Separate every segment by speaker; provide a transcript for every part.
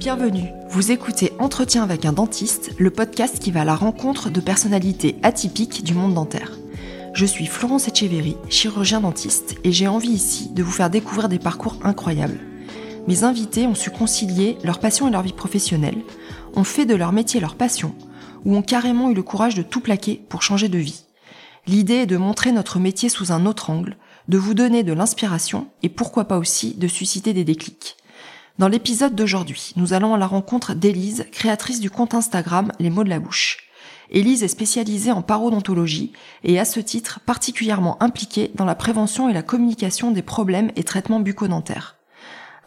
Speaker 1: Bienvenue, vous écoutez Entretien avec un dentiste, le podcast qui va à la rencontre de personnalités atypiques du monde dentaire. Je suis Florence Echeverry, chirurgien dentiste, et j'ai envie ici de vous faire découvrir des parcours incroyables. Mes invités ont su concilier leur passion et leur vie professionnelle, ont fait de leur métier leur passion, ou ont carrément eu le courage de tout plaquer pour changer de vie. L'idée est de montrer notre métier sous un autre angle, de vous donner de l'inspiration et pourquoi pas aussi de susciter des déclics. Dans l'épisode d'aujourd'hui, nous allons à la rencontre d'Élise, créatrice du compte Instagram Les mots de la bouche. Élise est spécialisée en parodontologie et à ce titre particulièrement impliquée dans la prévention et la communication des problèmes et traitements bucco-dentaires.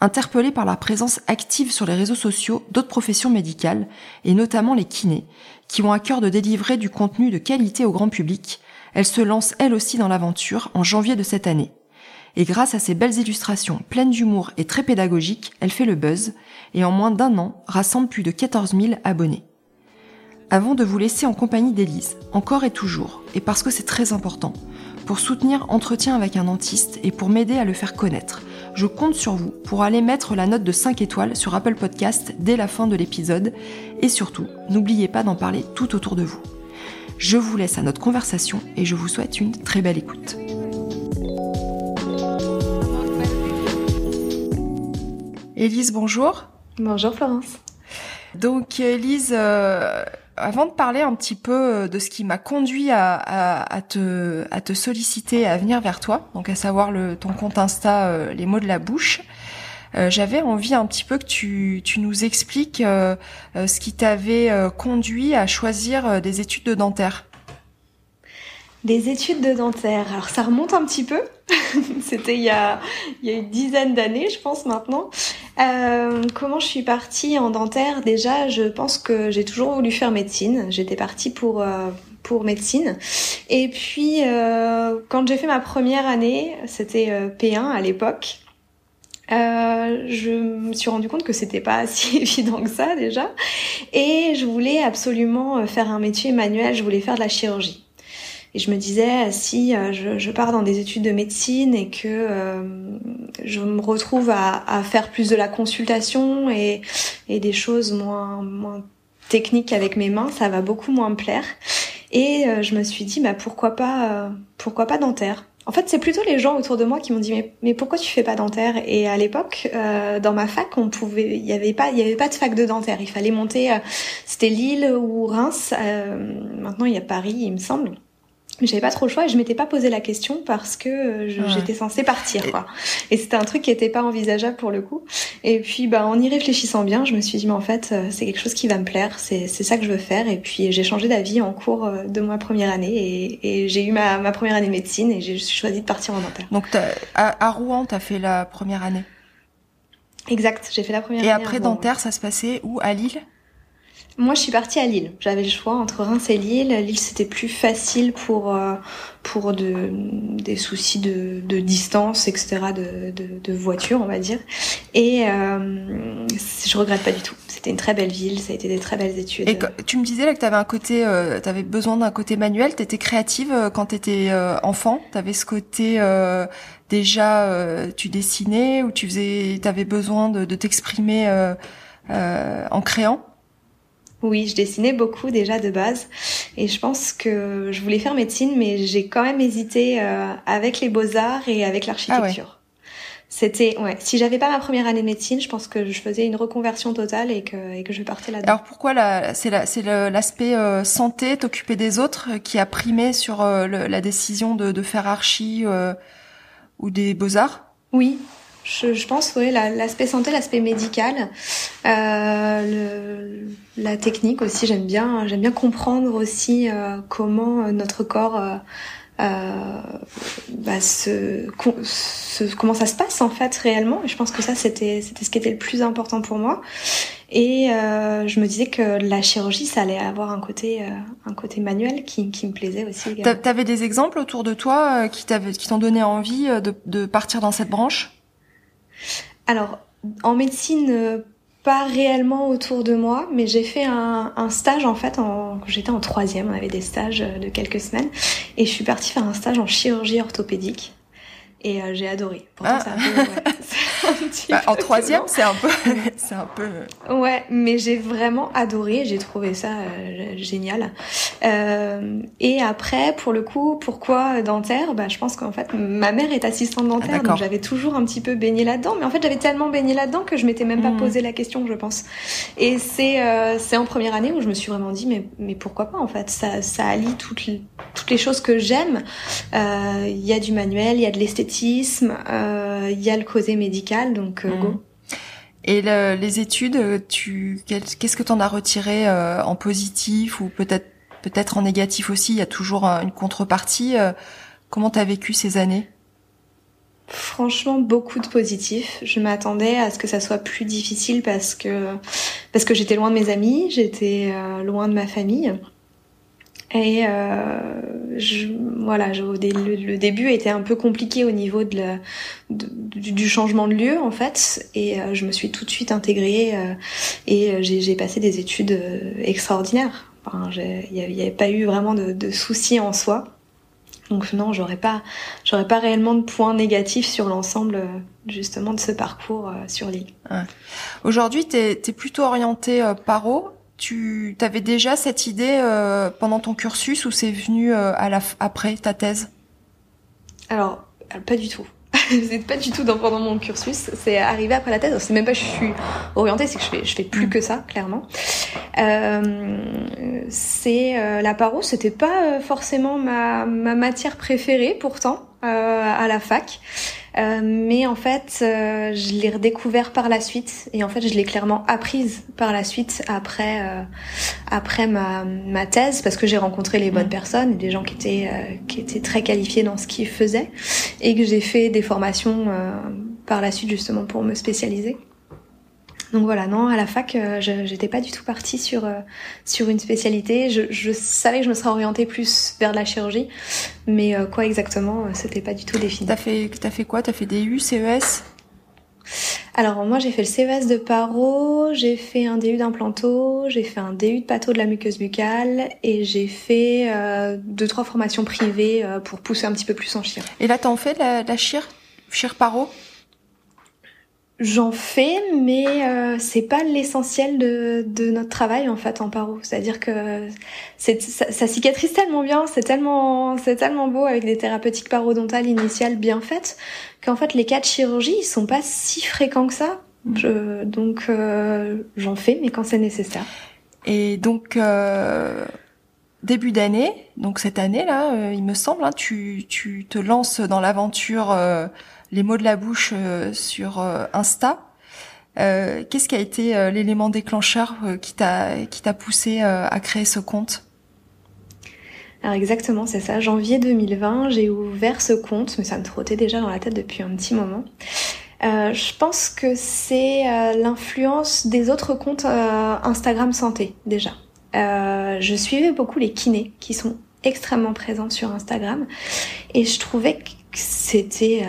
Speaker 1: Interpellée par la présence active sur les réseaux sociaux d'autres professions médicales, et notamment les kinés, qui ont à cœur de délivrer du contenu de qualité au grand public, elle se lance elle aussi dans l'aventure en janvier de cette année et grâce à ses belles illustrations pleines d'humour et très pédagogiques, elle fait le buzz et en moins d'un an rassemble plus de 14 000 abonnés. Avant de vous laisser en compagnie d'Élise, encore et toujours, et parce que c'est très important, pour soutenir Entretien avec un dentiste et pour m'aider à le faire connaître, je compte sur vous pour aller mettre la note de 5 étoiles sur Apple Podcast dès la fin de l'épisode et surtout, n'oubliez pas d'en parler tout autour de vous. Je vous laisse à notre conversation et je vous souhaite une très belle écoute. Élise, bonjour.
Speaker 2: Bonjour Florence.
Speaker 1: Donc Élise, euh, avant de parler un petit peu euh, de ce qui m'a conduit à, te, à te solliciter, à venir vers toi, donc à savoir le, ton compte Insta, euh, les mots de la bouche, j'avais envie un petit peu que tu, tu nous expliques ce qui t'avait conduit à choisir des études de dentaire.
Speaker 2: Des études de dentaire. Alors ça remonte un petit peu. C'était il y a, il y a une dizaine d'années, je pense maintenant. Euh, comment je suis partie en dentaire? Déjà, je pense que j'ai toujours voulu faire médecine. J'étais partie pour euh, médecine. Et puis euh, quand j'ai fait ma première année, c'était euh, P1 à l'époque. Euh, je me suis rendu compte que c'était pas si évident que ça déjà, et je voulais absolument faire un métier manuel. Je voulais faire de la chirurgie. Et je me disais, si euh, je, je, pars dans des études de médecine et que euh, je me retrouve à, à, faire plus de la consultation et, et des choses moins, moins techniques avec mes mains, ça va beaucoup moins me plaire. Et euh, je me suis dit, bah pourquoi pas, pourquoi pas dentaire? En fait, c'est plutôt les gens autour de moi qui m'ont dit mais, mais pourquoi tu fais pas dentaire? Et à l'époque, euh, dans ma fac, on pouvait, il y avait pas, il y avait pas de fac de dentaire. Il fallait monter, c'était Lille ou Reims. Euh, maintenant, il y a Paris, il me semble j'avais pas trop le choix et je m'étais pas posé la question parce que euh, j'étais censée partir quoi. Et c'était un truc qui était pas envisageable pour le coup. Et puis bah en y réfléchissant bien, je me suis dit mais en fait euh, c'est quelque chose qui va me plaire, c'est c'est ça que je veux faire et puis j'ai changé d'avis en cours euh, de ma première année et, et j'ai eu ma, ma première année de médecine et j'ai choisi de partir en dentaire.
Speaker 1: Donc à, à Rouen, tu as fait la première année?
Speaker 2: Exact, j'ai fait la première
Speaker 1: et
Speaker 2: année.
Speaker 1: Et après dentaire, ça se passait où? À Lille?
Speaker 2: Moi, je suis partie à Lille. J'avais le choix entre Reims et Lille. Lille, c'était plus facile pour euh, pour de, des soucis de, de distance, etc., de, de, de, voiture, on va dire. Et euh, je regrette pas du tout. C'était une très belle ville. Ça a été des très belles études.
Speaker 1: Et tu me disais là que tu avais un côté, euh, tu avais besoin d'un côté manuel. Tu étais créative euh, quand tu étais euh, enfant? Tu avais ce côté déjà, tu dessinais ou tu faisais, tu avais besoin de, de t'exprimer en créant?
Speaker 2: Oui, je dessinais beaucoup déjà de base. Et je pense que je voulais faire médecine mais j'ai quand même hésité euh, avec les beaux-arts et avec l'architecture. Ah C'était ouais, si j'avais pas ma première année de médecine, je pense que je faisais une reconversion totale et que et que je partais là-dedans.
Speaker 1: Alors pourquoi la, c'est la, c'est l'aspect euh, santé, t'occuper des autres euh, qui a primé sur la décision de, de faire archi ou des beaux-arts?
Speaker 2: Oui, je, je, pense, oui, l'aspect santé, l'aspect médical, euh, le, la technique aussi. J'aime bien, j'aime bien comprendre aussi euh, comment notre corps, euh, euh bah, se, se, comment ça se passe en fait réellement. Je pense que ça, c'était, c'était ce qui était le plus important pour moi. Et euh, je me disais que la chirurgie, ça allait avoir un côté, euh, un côté manuel qui, qui me plaisait aussi.
Speaker 1: T'avais des exemples autour de toi qui t'avaient, qui t'ont donné envie de, de partir dans cette branche?
Speaker 2: Alors, en médecine, euh, pas réellement autour de moi, mais j'ai fait un, stage en fait j'étais en troisième, on avait des stages euh, de quelques semaines, et je suis partie faire un stage en chirurgie orthopédique, et euh, j'ai adoré.
Speaker 1: Pourtant, ah. bah, en troisième, c'est un peu, c'est un peu.
Speaker 2: Ouais, mais j'ai vraiment adoré. J'ai trouvé ça euh, génial. Euh, et après, pour le coup, pourquoi dentaire? Bah, je pense qu'en fait, ma mère est assistante dentaire, ah, donc j'avais toujours un petit peu baigné là-dedans. Mais en fait, j'avais tellement baigné là-dedans que je m'étais même pas hmm. posé la question, je pense. Et c'est, c'est en première année où je me suis vraiment dit, mais, mais pourquoi pas En fait, ça, ça allie toutes toutes les choses que j'aime. Il y a du manuel, il y a de l'esthétisme, il y a le côté médical, donc go. Hmm.
Speaker 1: Et les études, tu qu'est-ce que tu en as retiré en positif ou peut-être peut-être en négatif aussi, il y a toujours une contrepartie. Euh, comment tu as vécu ces années?
Speaker 2: Franchement, beaucoup de positifs. Je m'attendais à ce que ça soit plus difficile parce que parce que j'étais loin de mes amis, j'étais euh, loin de ma famille. Et euh, je, voilà, le, début était un peu compliqué au niveau de, la, du, changement de lieu en fait, et je me suis tout de suite intégrée et j'ai passé des études extraordinaires il n'y avait pas eu vraiment de, soucis en soi. Donc non, j'aurais pas, j'aurais pas réellement de points négatifs sur l'ensemble euh, justement de ce parcours euh, sur l'île.
Speaker 1: Aujourd'hui, tu es, plutôt orienté euh, paro. Tu avais déjà cette idée pendant ton cursus ou c'est venu à la, après ta thèse?
Speaker 2: Alors, pas du tout. c'est pas du tout dans, pendant mon cursus. C'est arrivé après la thèse. C'est même pas je suis orientée, c'est que je fais, je fais plus que ça, clairement. Euh, c'est euh, la paro, c'était pas euh, forcément ma, ma matière préférée pourtant euh, à la fac. Euh, mais en fait, euh, je l'ai redécouvert par la suite et en fait, je l'ai clairement apprise par la suite après euh, après ma, ma thèse parce que j'ai rencontré les bonnes mm. personnes, des gens qui étaient qui étaient très qualifiés dans ce qu'ils faisaient et que j'ai fait des formations par la suite justement pour me spécialiser. Donc voilà, non, à la fac, euh, j'étais pas du tout partie sur euh, sur une spécialité. Je, je, savais que je me serais orientée plus vers la chirurgie, mais euh, quoi exactement, c'était pas du tout défini.
Speaker 1: T'as fait t'as fait quoi? T'as fait DU, CES
Speaker 2: alors moi j'ai fait le CES de paro, j'ai fait un DU d'implanto, j'ai fait un DU de patho de la muqueuse buccale et j'ai fait euh, deux trois formations privées pour pousser un petit peu plus en chir.
Speaker 1: Et là t'en fais de la, de la chir, chir paro?
Speaker 2: J'en fais, mais euh, c'est pas l'essentiel de, de, notre travail en fait en paro. C'est-à-dire que c'est, ça, ça, cicatrise tellement bien, c'est tellement, c'est tellement beau avec des thérapeutiques parodontales initiales bien faites qu'en fait les cas de chirurgie ils sont pas si fréquents que ça. Mm. Je, donc euh, j'en fais, mais quand c'est nécessaire.
Speaker 1: Et donc euh, début d'année, donc cette année là, euh, il me semble, hein, tu, tu te lances dans l'aventure les mots de la bouche euh, sur euh, Insta. Euh, qu'est-ce qui a été l'élément déclencheur qui t'a qui t'a poussé à créer ce compte?
Speaker 2: Alors exactement, c'est ça. Janvier 2020, j'ai ouvert ce compte, mais ça me trottait déjà dans la tête depuis un petit moment. je pense que c'est l'influence des autres comptes Instagram santé déjà. je suivais beaucoup les kinés qui sont extrêmement présents sur Instagram et je trouvais que c'était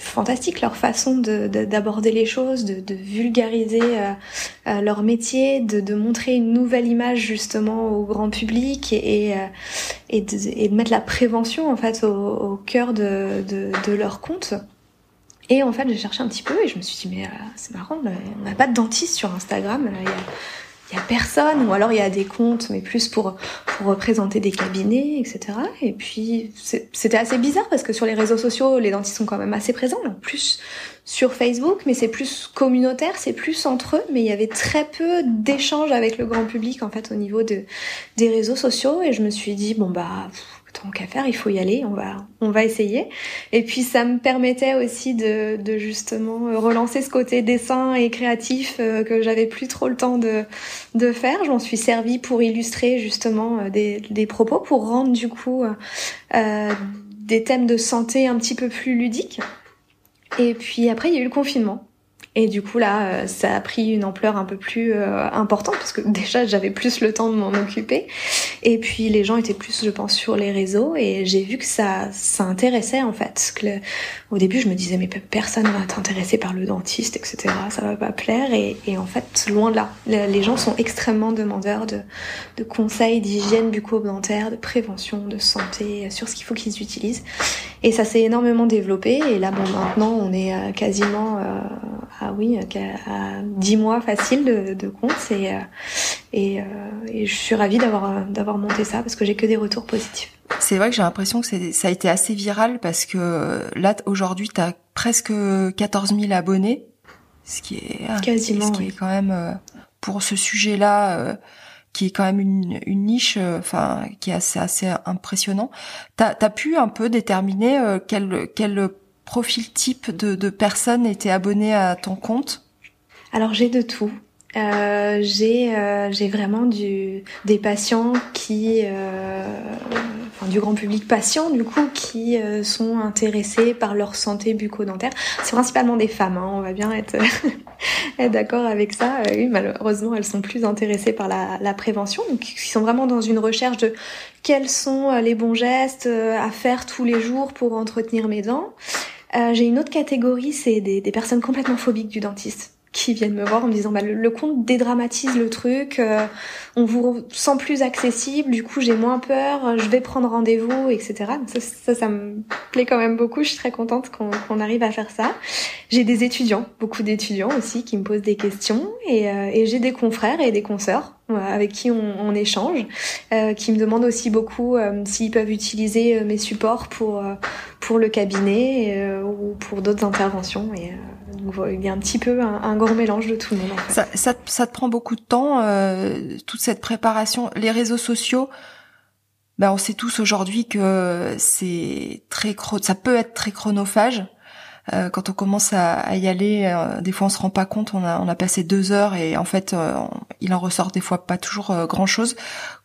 Speaker 2: fantastique leur façon d'aborder de, les choses, de, vulgariser euh, euh, leur métier, de, montrer une nouvelle image justement au grand public et, euh, de, et de, mettre la prévention en fait au, cœur de, leur compte. Et en fait, j'ai cherché un petit peu et je me suis dit mais c'est marrant, on n'a pas de dentiste sur Instagram. Il y a personne, ou alors il y a des comptes, mais plus pour, pour représenter des cabinets, etc. Et puis c'était assez bizarre parce que sur les réseaux sociaux, les dentistes sont quand même assez présents, en plus sur Facebook, mais c'est plus communautaire, c'est plus entre eux, mais il y avait très peu d'échanges avec le grand public en fait au niveau de, des réseaux sociaux, et je me suis dit bon bah tant qu'à faire, il faut y aller, on va, on va essayer. Et puis ça me permettait aussi de, de justement euh, relancer ce côté dessin et créatif euh, que j'avais plus trop le temps de, de faire. Je m'en suis servi pour illustrer justement euh, des, des propos, pour rendre du coup euh, des thèmes de santé un petit peu plus ludiques. Et puis après, il y a eu le confinement. Et du coup là, euh, ça a pris une ampleur un peu plus euh, importante parce que déjà j'avais plus le temps de m'en occuper. Et puis les gens étaient plus, je pense, sur les réseaux et j'ai vu que ça, ça intéressait en fait. Au début, je me disais mais personne va t'intéresser par le dentiste, etc. Ça va pas plaire. Et, et en fait, loin de là, les gens sont extrêmement demandeurs de, de conseils d'hygiène bucco-dentaire, de prévention, de santé, sur ce qu'il faut qu'ils utilisent. Et ça s'est énormément développé. Et là, bon, maintenant, on est quasiment ah oui, à 10 mois facile de, de compte et, euh, et, euh, et, je suis ravie d'avoir d'avoir monté ça parce que j'ai que des retours positifs.
Speaker 1: C'est vrai que j'ai l'impression que ça a été assez viral parce que là aujourd'hui tu as presque 14 000 abonnés, ce qui est
Speaker 2: quasiment
Speaker 1: ce qui est quand même euh, pour ce sujet-là qui est quand même une, une niche, enfin qui est assez assez impressionnant. T'as as pu un peu déterminer quel quel profil type de, de personnes étaient abonnées à ton compte?
Speaker 2: Alors j'ai de tout. Euh, j'ai euh, j'ai vraiment du des patients qui euh, enfin du grand public patient du coup qui euh, sont intéressés par leur santé bucco-dentaire. C'est principalement des femmes hein, on va bien être, être d'accord avec ça. Euh, oui malheureusement elles sont plus intéressées par la, la prévention. Donc qui sont vraiment dans une recherche de quels sont les bons gestes à faire tous les jours pour entretenir mes dents. J'ai une autre catégorie, c'est des, des, personnes complètement phobiques du dentiste qui viennent me voir en me disant bah, le, compte dédramatise le truc, euh, on vous sent plus accessible, du coup j'ai moins peur, je vais prendre rendez-vous, etc. ça, ça, ça, me plaît quand même beaucoup, je suis très contente qu'on arrive à faire ça. J'ai des étudiants, beaucoup d'étudiants aussi qui me posent des questions et, euh, et j'ai des confrères et des consoeurs avec qui on, on échange, euh, qui me demandent aussi beaucoup euh, s'ils peuvent utiliser euh, mes supports pour euh, pour le cabinet ou pour d'autres interventions. Et donc, il y a un petit peu un, grand mélange de tout
Speaker 1: ça, ça, ça, te prend beaucoup de temps, toute cette préparation, les réseaux sociaux. Ben, on sait tous aujourd'hui que c'est très ça peut être très chronophage. Euh, quand on commence à, y aller, euh, des fois on se rend pas compte, on a, on a passé deux heures et en fait euh, il en ressort des fois pas toujours grand chose.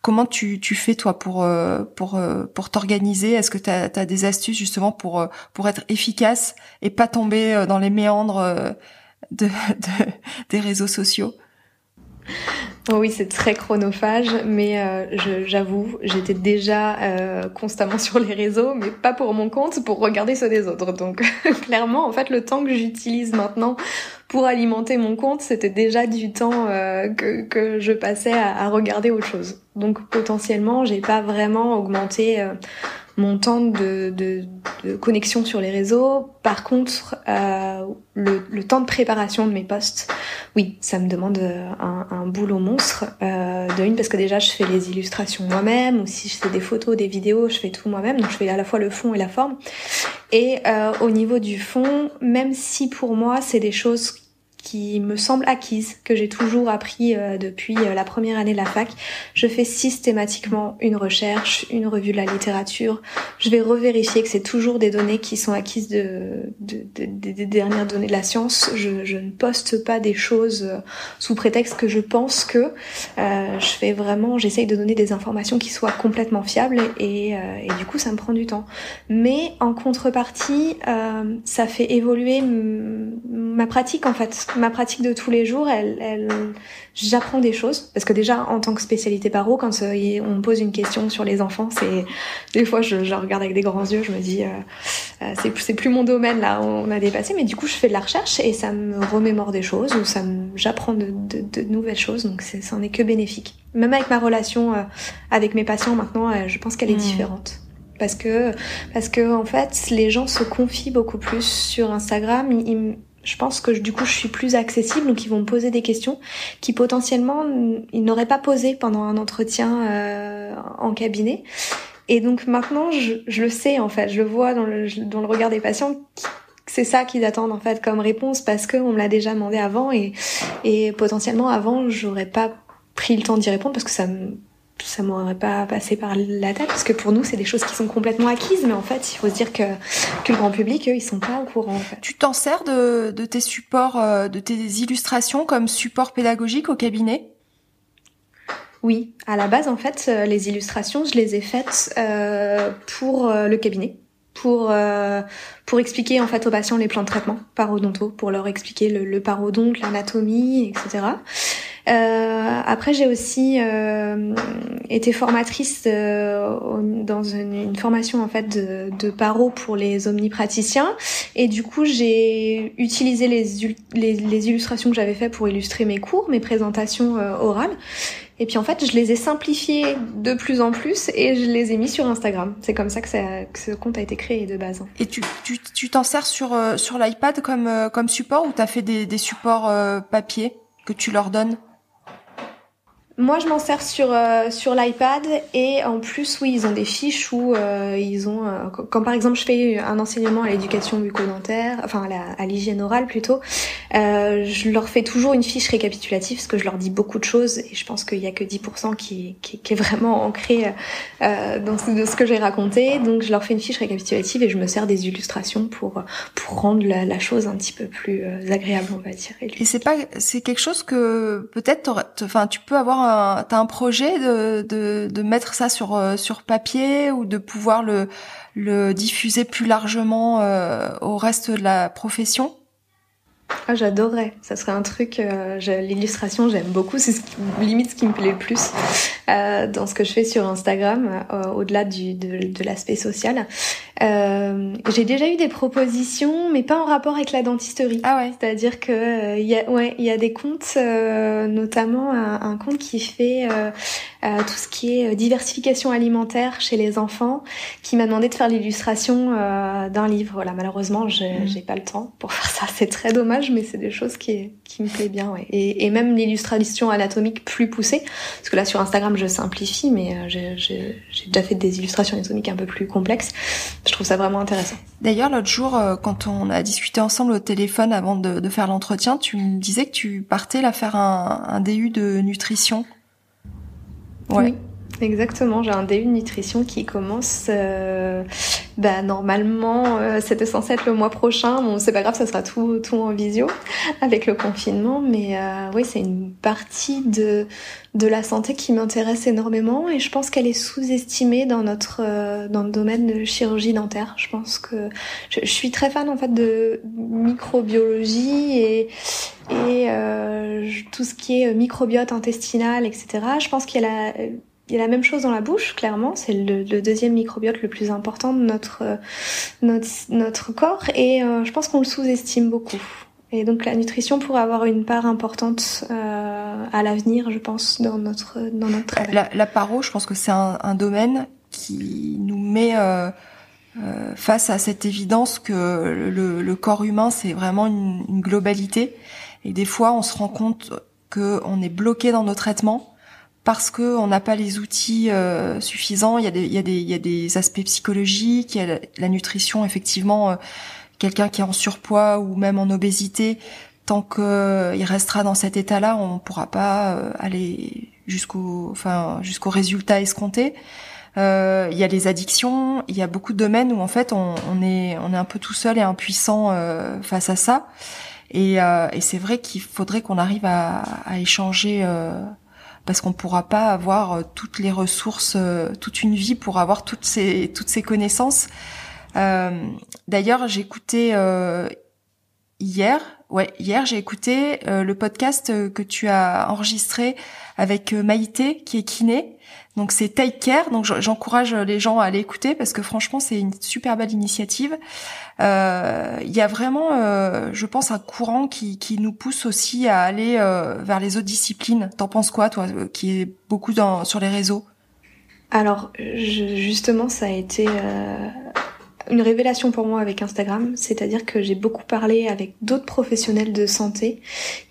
Speaker 1: Comment tu, tu fais toi pour pour pour t'organiser? Est-ce que tu as, des astuces justement pour pour être efficace et pas tomber dans les méandres de, de des réseaux sociaux?
Speaker 2: Oui, c'est très chronophage, mais euh, j'avoue, j'étais déjà euh, constamment sur les réseaux, mais pas pour mon compte, pour regarder ceux des autres. Donc clairement, en fait, le temps que j'utilise maintenant pour alimenter mon compte, c'était déjà du temps euh, que, je passais à, regarder autre chose. Donc potentiellement, j'ai pas vraiment augmenté mon temps de, de, connexion sur les réseaux. Par contre, euh, le, le, temps de préparation de mes posts, oui, ça me demande un, un boulot monstre. Euh, de une, parce que déjà, je fais les illustrations moi-même, ou si je fais des photos, des vidéos, je fais tout moi-même. Donc, je fais à la fois le fond et la forme. Et euh, au niveau du fond, même si pour moi, c'est des choses qui me semble acquise, que j'ai toujours appris euh, depuis euh, la première année de la fac. Je fais systématiquement une recherche, une revue de la littérature. Je vais revérifier que c'est toujours des données qui sont acquises de, de, de, des dernières données de la science. Je, je, ne poste pas des choses euh, sous prétexte que je pense que. Euh, je fais vraiment, j'essaye de donner des informations qui soient complètement fiables et, et du coup ça me prend du temps. Mais en contrepartie, ça fait évoluer ma pratique en fait ma pratique de tous les jours, elle, elle j'apprends des choses. Parce que déjà en tant que spécialité paro, quand euh, on me pose une question sur les enfants, c'est des fois je, je, regarde avec des grands yeux, je me dis euh, euh c'est plus mon domaine là, on a dépassé, mais du coup je fais de la recherche et ça me remémore des choses ou ça j'apprends de, de, de, nouvelles choses, donc ça n'est que bénéfique. Même avec ma relation euh, avec mes patients maintenant, je pense qu'elle est mmh. différente. Parce que parce que en fait les gens se confient beaucoup plus sur Instagram. Ils, je pense que du coup je suis plus accessible, donc ils vont me poser des questions qui potentiellement ils n'auraient pas posé pendant un entretien euh, en cabinet. Et donc maintenant je, je, le sais en fait, je le vois dans le, dans le regard des patients. C'est ça qu'ils attendent en fait comme réponse parce qu'on me l'a déjà demandé avant et, et potentiellement avant j'aurais pas pris le temps d'y répondre parce que ça me ça m'aurait pas passé par la tête parce que pour nous c'est des choses qui sont complètement acquises mais en fait il faut se dire que, que le grand public eux ils sont pas au courant en fait.
Speaker 1: Tu t'en sers de, de tes supports euh, de tes illustrations comme support pédagogique au cabinet?
Speaker 2: Oui, à la base en fait euh, les illustrations je les ai faites euh, pour le cabinet pour euh, pour expliquer en fait aux patients les plans de traitement parodonto, pour leur expliquer le, le parodonte, l'anatomie, etc. Euh, après, j'ai aussi euh, été formatrice euh, dans une, formation en fait de, de paro pour les omnipraticiens, et du coup, j'ai utilisé les, les, les illustrations que j'avais fait pour illustrer mes cours, mes présentations orales. Et puis en fait, je les ai simplifiés de plus en plus et je les ai mis sur Instagram. C'est comme ça que, ça, que ce compte a été créé de base.
Speaker 1: Et tu tu tu t'en sers sur sur l'iPad comme comme support ou t'as fait des des supports papier que tu leur donnes?
Speaker 2: Moi, je m'en sers sur euh, sur l'iPad et en plus, oui, ils ont des fiches où euh, ils ont, euh, comme par exemple, je fais un enseignement à l'éducation bucco-dentaire, enfin à l'hygiène orale plutôt. je leur fais toujours une fiche récapitulative parce que je leur dis beaucoup de choses et je pense qu'il y a que 10% qui, qui, qui, est vraiment ancré dans ce, ce que j'ai raconté. Donc, je leur fais une fiche récapitulative et je me sers des illustrations pour pour rendre la, la chose un petit peu plus agréable, on va dire.
Speaker 1: Et, et c'est pas, c'est quelque chose que peut-être, enfin, tu peux avoir un projet de, de, de, mettre ça sur euh, sur papier ou de pouvoir le le diffuser plus largement euh, au reste de la profession?
Speaker 2: Ah, j'adorerais. Ça serait un truc. Euh, L'illustration, j'aime beaucoup. C'est ce limite ce qui me plaît le plus euh, dans ce que je fais sur Instagram, euh, au-delà du de, de l'aspect social. J'ai déjà eu des propositions, mais pas en rapport avec la dentisterie.
Speaker 1: Ah ouais.
Speaker 2: C'est-à-dire que il y a ouais, il y a des comptes, notamment un, un, compte qui fait tout ce qui est diversification alimentaire chez les enfants, qui m'a demandé de faire l'illustration d'un livre. Voilà, malheureusement, j'ai mmh. pas le temps pour faire ça. C'est très dommage mais c'est des choses qui, qui me plaisent bien. Ouais. Et, et même l'illustration anatomique plus poussée, parce que là sur Instagram je simplifie, mais euh, j'ai déjà fait des illustrations anatomiques un peu plus complexes. Je trouve ça vraiment intéressant.
Speaker 1: D'ailleurs, l'autre jour, euh, quand on a discuté ensemble au téléphone avant de, de faire l'entretien, tu me disais que tu partais là faire un, un DU de nutrition.
Speaker 2: Oui. Exactement, j'ai un DU de nutrition qui commence. Euh, bah, normalement, euh, c'était censé être le mois prochain. Bon, c'est pas grave, ça sera tout, tout en visio avec le confinement. Mais euh, oui, c'est une partie de de la santé qui m'intéresse énormément et je pense qu'elle est sous-estimée dans notre euh, dans le domaine de chirurgie dentaire. Je pense que je, je suis très fan en fait de microbiologie et et euh, tout ce qui est microbiote intestinal, etc. Je pense qu'il y a la il y a la même chose dans la bouche, clairement. C'est le, deuxième microbiote le plus important de notre notre, notre corps et euh, je pense qu'on le sous-estime beaucoup. Et donc la nutrition pourrait avoir une part importante euh, à l'avenir, je pense, dans notre dans notre travail.
Speaker 1: La, la paro, je pense que c'est un, un, domaine qui nous met euh, euh, face à cette évidence que le, le corps humain c'est vraiment une, une, globalité. Et des fois, on se rend compte que on est bloqué dans nos traitements parce que on n'a pas les outils euh, suffisants. Il y, a des, il, y a des, il y a des aspects psychologiques, il y a la, nutrition, effectivement. Euh, quelqu'un qui est en surpoids ou même en obésité, tant qu'il euh, restera dans cet état-là, on ne pourra pas euh, aller jusqu'au, enfin, résultat escompté. Euh, il y a les addictions, il y a beaucoup de domaines où en fait on, on est on est un peu tout seul et impuissant face à ça. Et, et c'est vrai qu'il faudrait qu'on arrive à, à échanger parce qu'on pourra pas avoir euh, toutes les ressources, euh, toute une vie pour avoir toutes ces connaissances. Euh, D'ailleurs, j'ai écouté euh, hier, ouais, hier j'ai écouté le podcast que tu as enregistré avec Maïté qui est kiné donc c'est Take Care. Donc j'encourage les gens à aller écouter parce que franchement c'est une super belle initiative. Euh, il y a vraiment, euh, je pense, un courant qui, qui nous pousse aussi à aller euh, vers les autres disciplines. T'en penses quoi, toi, qui est beaucoup dans, sur les réseaux?
Speaker 2: Alors justement, ça a été une révélation pour moi avec Instagram, c'est-à-dire que j'ai beaucoup parlé avec d'autres professionnels de santé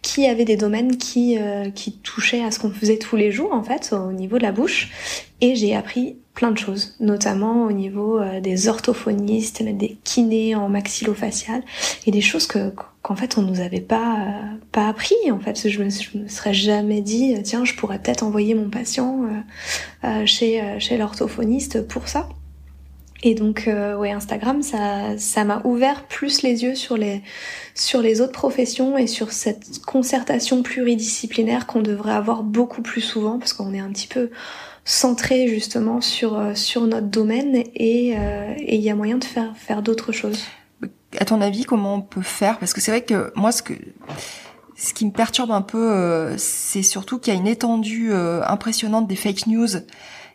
Speaker 2: qui avaient des domaines qui euh, qui touchaient à ce qu'on faisait tous les jours en fait au niveau de la bouche. Et j'ai appris plein de choses, notamment au niveau euh, des orthophonistes, des kinés en maxillofacial et des choses que qu'en fait on nous avait pas euh, pas appris en fait. Je me, je me serais jamais dit tiens je pourrais peut-être envoyer mon patient chez chez l'orthophoniste pour ça et donc, euh, ouais, Instagram, ça, ça m'a ouvert plus les yeux sur les, sur les autres professions et sur cette concertation pluridisciplinaire qu'on devrait avoir beaucoup plus souvent parce qu'on est un petit peu centré justement sur sur notre domaine et il y a moyen de faire faire d'autres choses.
Speaker 1: À ton avis, comment on peut faire? Parce que c'est vrai que moi, ce que ce qui me perturbe un peu, c'est surtout qu'il y a une étendue impressionnante des fake news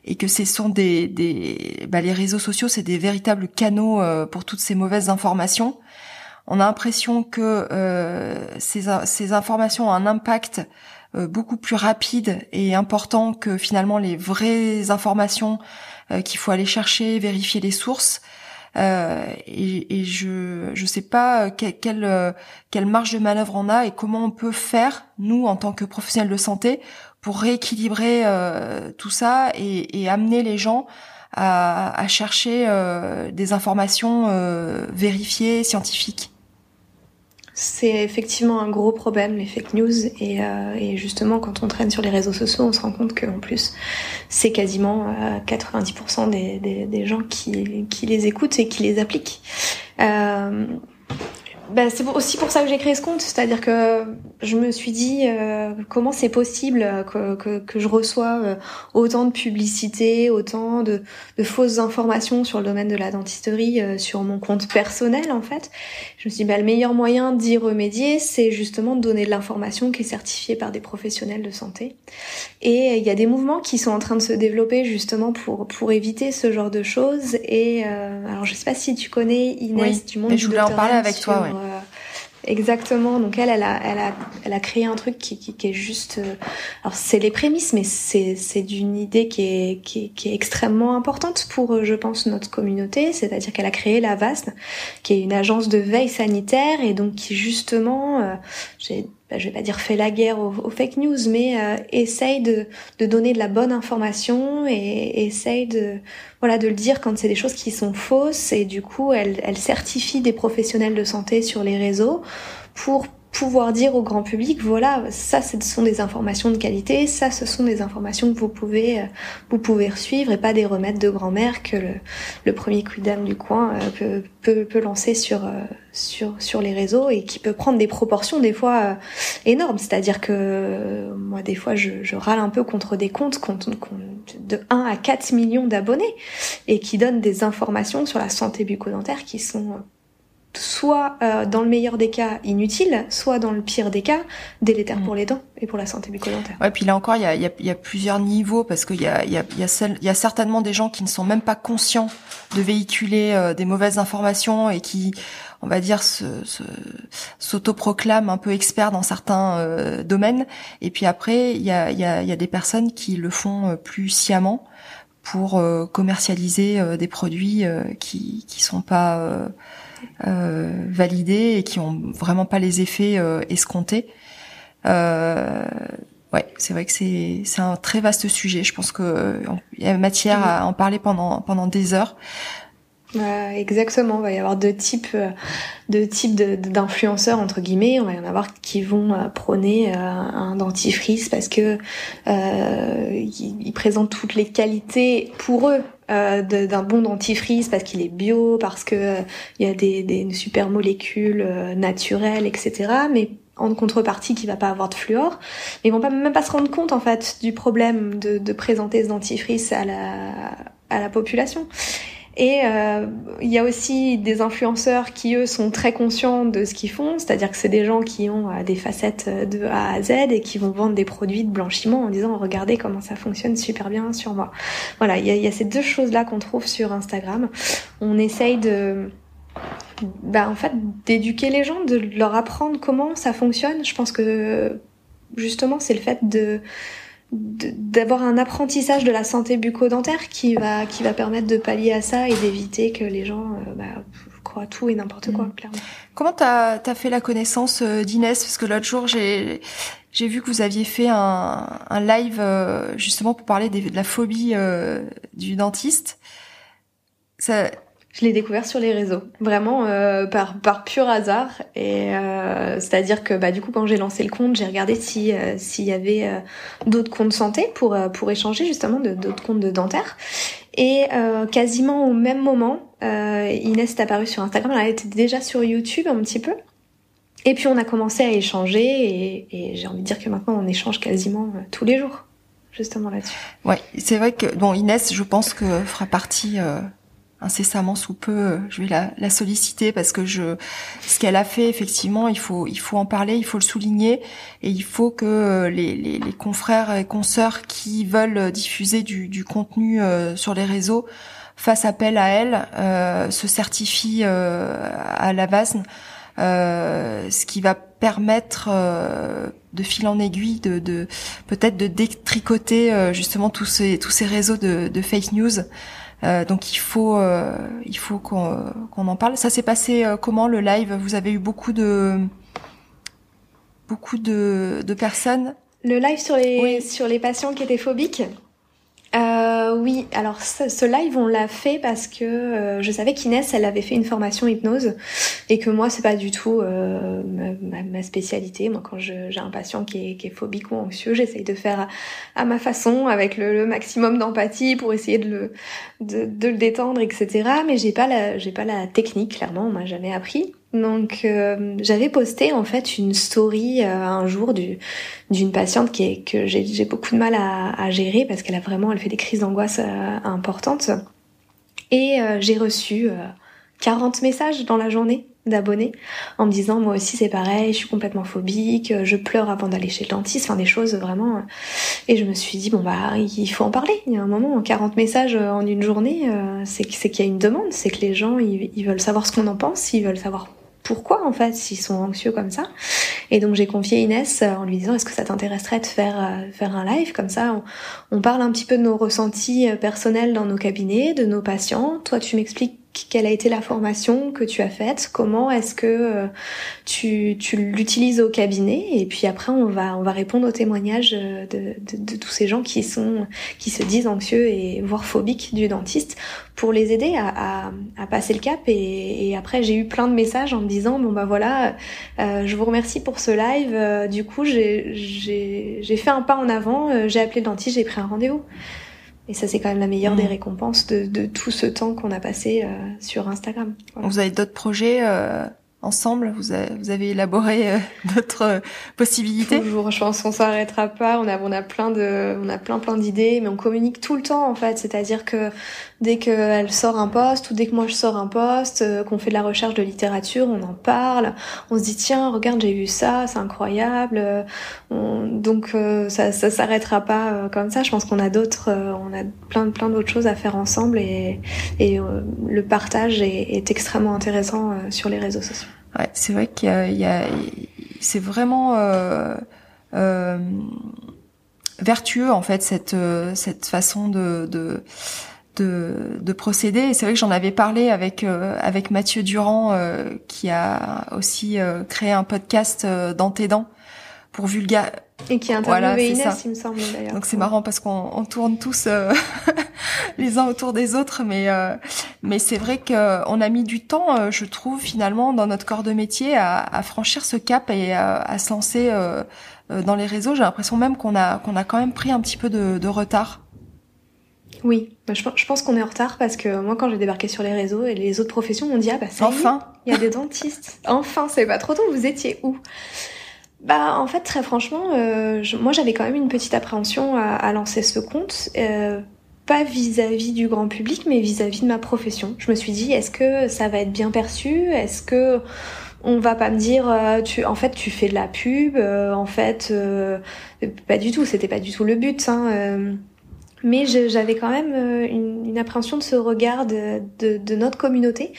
Speaker 1: et que ce sont des, des bah, les réseaux sociaux, c'est des véritables canaux pour toutes ces mauvaises informations on a l'impression que euh, ces, ces, informations ont un impact euh, beaucoup plus rapide et important que finalement les vraies informations euh, qu'il faut aller chercher, vérifier les sources. et, je je sais pas quelle quelle marge de manœuvre on a et comment on peut faire nous en tant que professionnels de santé pour rééquilibrer tout ça et, et, amener les gens à, à chercher des informations vérifiées scientifiques
Speaker 2: c'est effectivement un gros problème, les fake news. Et, euh, et, justement, quand on traîne sur les réseaux sociaux, on se rend compte qu'en plus, c'est quasiment 90% euh, des, des, des, gens qui, qui les écoutent et qui les appliquent. Euh, bah, c'est aussi pour ça que j'ai créé ce compte, c'est-à-dire que je me suis dit euh, comment c'est possible que, que, que, je reçois euh, autant de publicité, autant de, de, fausses informations sur le domaine de la dentisterie euh, sur mon compte personnel en fait. Je me suis dit bah, le meilleur moyen d'y remédier, c'est justement de donner de l'information qui est certifiée par des professionnels de santé. Et il y a des mouvements qui sont en train de se développer justement pour pour éviter ce genre de choses. Et alors je sais pas si tu connais Inès du monde.
Speaker 1: Mais je voulais en parler avec toi. Ouais.
Speaker 2: Exactement. Donc elle, elle a, elle a, elle a créé un truc qui, qui, qui est juste. Euh, alors c'est les prémices, mais c'est, c'est d'une idée qui est, qui est, qui est extrêmement importante pour, euh, je pense, notre communauté. C'est-à-dire qu'elle a créé la VAST, qui est une agence de veille sanitaire et donc qui justement, euh, j'ai bah, je vais pas dire fait la guerre aux, fake news, mais euh, essaye de, de, donner de la bonne information et essaye de voilà de le dire quand c'est des choses qui sont fausses. Et du coup elle, elle certifie des professionnels de santé sur les réseaux pour pouvoir dire au grand public voilà ça ce sont des informations de qualité ça ce sont des informations que vous pouvez euh, vous pouvez suivre et pas des remèdes de grand-mère que le, le premier quidam du coin euh, peut, peut, peut lancer sur euh, sur sur les réseaux et qui peut prendre des proportions des fois énormes. C'est-à-dire que moi des fois je, je, râle un peu contre des comptes, comptes de 1 à 4 millions d'abonnés et qui donnent des informations sur la santé bucco-dentaire qui sont soit euh, dans le meilleur des cas inutile, soit dans le pire des cas délétère mm. pour les dents et pour la santé bucco-dentaire.
Speaker 1: Ouais, puis là encore, il y a, y, a, y a, plusieurs niveaux parce qu'il y a, y, a, y, a y a certainement des gens qui ne sont même pas conscients de véhiculer euh, des mauvaises informations et qui, on va dire, s'autoproclament se, un peu experts dans certains euh, domaines. Et puis après, il y a, y, a, y a des personnes qui le font plus sciemment pour commercialiser des produits qui qui sont pas euh, et qui ont vraiment pas les effets euh, escomptés. Euh, ouais, c'est vrai que c'est c'est un très vaste sujet. Je pense que il y a matière à en parler pendant pendant des heures.
Speaker 2: Euh, exactement, il va y avoir deux types, euh, deux types d'influenceurs entre guillemets. On va y en avoir qui vont euh, prôner un dentifrice parce que ils, présentent toutes les qualités pour eux d'un bon dentifrice parce qu'il est bio, parce que il y a des, super molécules naturelles, etc. Mais en contrepartie qui va pas avoir de fluor, ils vont pas, même pas se rendre compte en fait du problème de, de présenter ce dentifrice à la à la population. Et euh, il y a aussi des influenceurs qui, eux, sont très conscients de ce qu'ils font, c'est-à-dire que c'est des gens qui ont euh, des facettes de A à Z et qui vont vendre des produits de blanchiment en disant regardez comment ça fonctionne super bien sur moi. Voilà, il y a, y a, ces deux choses-là qu'on trouve sur Instagram. On essaye de bah, en fait d'éduquer les gens, de leur apprendre comment ça fonctionne. Je pense que justement c'est le fait de d'avoir un apprentissage de la santé bucco-dentaire qui va qui va permettre de pallier à ça et d'éviter que les gens euh, bah, croient tout et n'importe quoi mm. clairement.
Speaker 1: Comment t'as as fait la connaissance euh, d'Inès? Parce que l'autre jour j'ai j'ai vu que vous aviez fait un, un live euh, justement pour parler de la phobie du dentiste. Ça,
Speaker 2: je l'ai découvert sur les réseaux, vraiment euh, par par pur hasard. Et euh, c'est-à-dire que bah du coup quand j'ai lancé le compte, j'ai regardé si euh, s'il y avait euh, d'autres comptes santé pour pour échanger justement d'autres comptes de dentaire. Et quasiment au même moment, Inès est apparue sur Instagram. Elle était déjà sur YouTube un petit peu. Et puis on a commencé à échanger et, et j'ai envie de dire que maintenant on échange quasiment tous les jours. justement là-dessus.
Speaker 1: Ouais, c'est vrai que bon Inès, je pense que fera partie incessamment sous peu, je vais la, la, solliciter parce que je, ce qu'elle a fait effectivement, il faut, il faut en parler, il faut le souligner et il faut que les, les, les confrères et consoeurs qui veulent diffuser du, du contenu euh, sur les réseaux fassent appel à elle, euh, se certifient euh, à la VASN, euh, ce qui va permettre euh, de fil en aiguille de, de peut-être de détricoter justement tous ces tous ces réseaux de, de fake news euh, donc il faut euh, il faut qu'on en parle. Ça s'est passé euh, comment le live? Vous avez eu beaucoup de beaucoup de, de personnes?
Speaker 2: Le live sur les sur les patients qui étaient phobiques? Euh, oui, alors ce, live on l'a fait parce que euh, je savais qu'Inès elle avait fait une formation hypnose et que moi c'est pas du tout euh, ma, spécialité. Moi quand j'ai un patient qui est, phobique ou anxieux, j'essaye de faire à, ma façon avec le, maximum d'empathie pour essayer de le de, le détendre, etc. Mais j'ai pas la j'ai pas la technique clairement, on m'a jamais appris. Donc euh, j'avais posté en fait une story euh, un jour d'une patiente qui est, que j'ai beaucoup de mal à, à gérer parce qu'elle a vraiment elle fait des crises d'angoisse euh, importantes. Et j'ai reçu 40 messages dans la journée d'abonnés en me disant moi aussi c'est pareil, je suis complètement phobique, je pleure avant d'aller chez le dentiste, enfin des choses vraiment et je me suis dit bon bah il faut en parler. Il y a un moment 40 messages en une journée, c'est qu'il y a une demande, c'est que les gens ils veulent savoir ce qu'on en pense, ils veulent savoir pourquoi en fait s'ils sont anxieux comme ça. Et donc j'ai confié Inès euh, en lui disant est-ce que ça t'intéresserait de faire euh, faire un live? Comme ça on, parle un petit peu de nos ressentis euh, personnels dans nos cabinets, de nos patients. Toi tu m'expliques quelle a été la formation que tu as faite, comment est-ce que euh, tu, tu l'utilises au cabinet et puis après on va on va répondre aux témoignages euh, de, de, tous ces gens qui sont qui se disent anxieux et voire phobiques du dentiste pour les aider à, à, passer le cap. Et, après j'ai eu plein de messages en me disant bon bah voilà euh, je vous remercie pour ce live du coup j'ai j'ai fait un pas en avant j'ai appelé le dentiste j'ai pris un rendez-vous et ça, c'est quand même la meilleure des mm. récompenses de, de, tout ce temps qu'on a passé euh, sur Instagram.
Speaker 1: Vous avez d'autres projets euh, ensemble vous avez, vous avez élaboré euh, d'autres euh, possibilités?
Speaker 2: Toujours, je pense qu'on s'arrêtera pas. On a, on a plein de, on a plein plein d'idées, mais on communique tout le temps en fait. C'est-à-dire que dès qu'elle sort un poste ou dès que moi je sors un poste, euh, qu'on fait de la recherche de littérature, on en parle. On se dit tiens, regarde, j'ai vu ça, c'est incroyable. On, donc ça, ça s'arrêtera pas comme ça. Je pense qu'on a d'autres, on a plein plein d'autres choses à faire ensemble et, et le partage est, est extrêmement intéressant sur les réseaux sociaux.
Speaker 1: Ouais, c'est vrai qu'il y a, c'est vraiment euh, euh, vertueux en fait cette cette façon de de de, de procéder. C'est vrai que j'en avais parlé avec euh, avec Mathieu Durand euh, qui a aussi euh, créé un podcast dans tes dents pour vulga
Speaker 2: et qui a interviewé voilà, Inès, il me semble d'ailleurs.
Speaker 1: Donc c'est marrant parce qu'on on tourne tous euh, les uns autour des autres, mais euh, mais c'est vrai que on a mis du temps, euh, je trouve finalement dans notre corps de métier à, à franchir ce cap et à, à se lancer dans les réseaux. J'ai l'impression même qu'on a qu'on a quand même pris un petit peu de, de retard.
Speaker 2: Oui, bah, je, je pense qu'on est en retard parce que moi quand j'ai débarqué sur les réseaux et les autres professions m'ont dit ah bah ça
Speaker 1: enfin
Speaker 2: il y a des dentistes. Enfin, c'est pas trop tôt, vous étiez où? Bah en fait très franchement, euh, moi j'avais quand même une petite appréhension à, à lancer ce compte, euh, pas vis-à-vis du grand public, mais vis-à-vis de ma profession. Je me suis dit est-ce que ça va être bien perçu? Est-ce que on va pas me dire euh, tu en fait tu fais de la pub euh, en fait euh, pas du tout c'était pas du tout le but hein, mais j'avais quand même une, une, appréhension de ce regard de, de, de notre communauté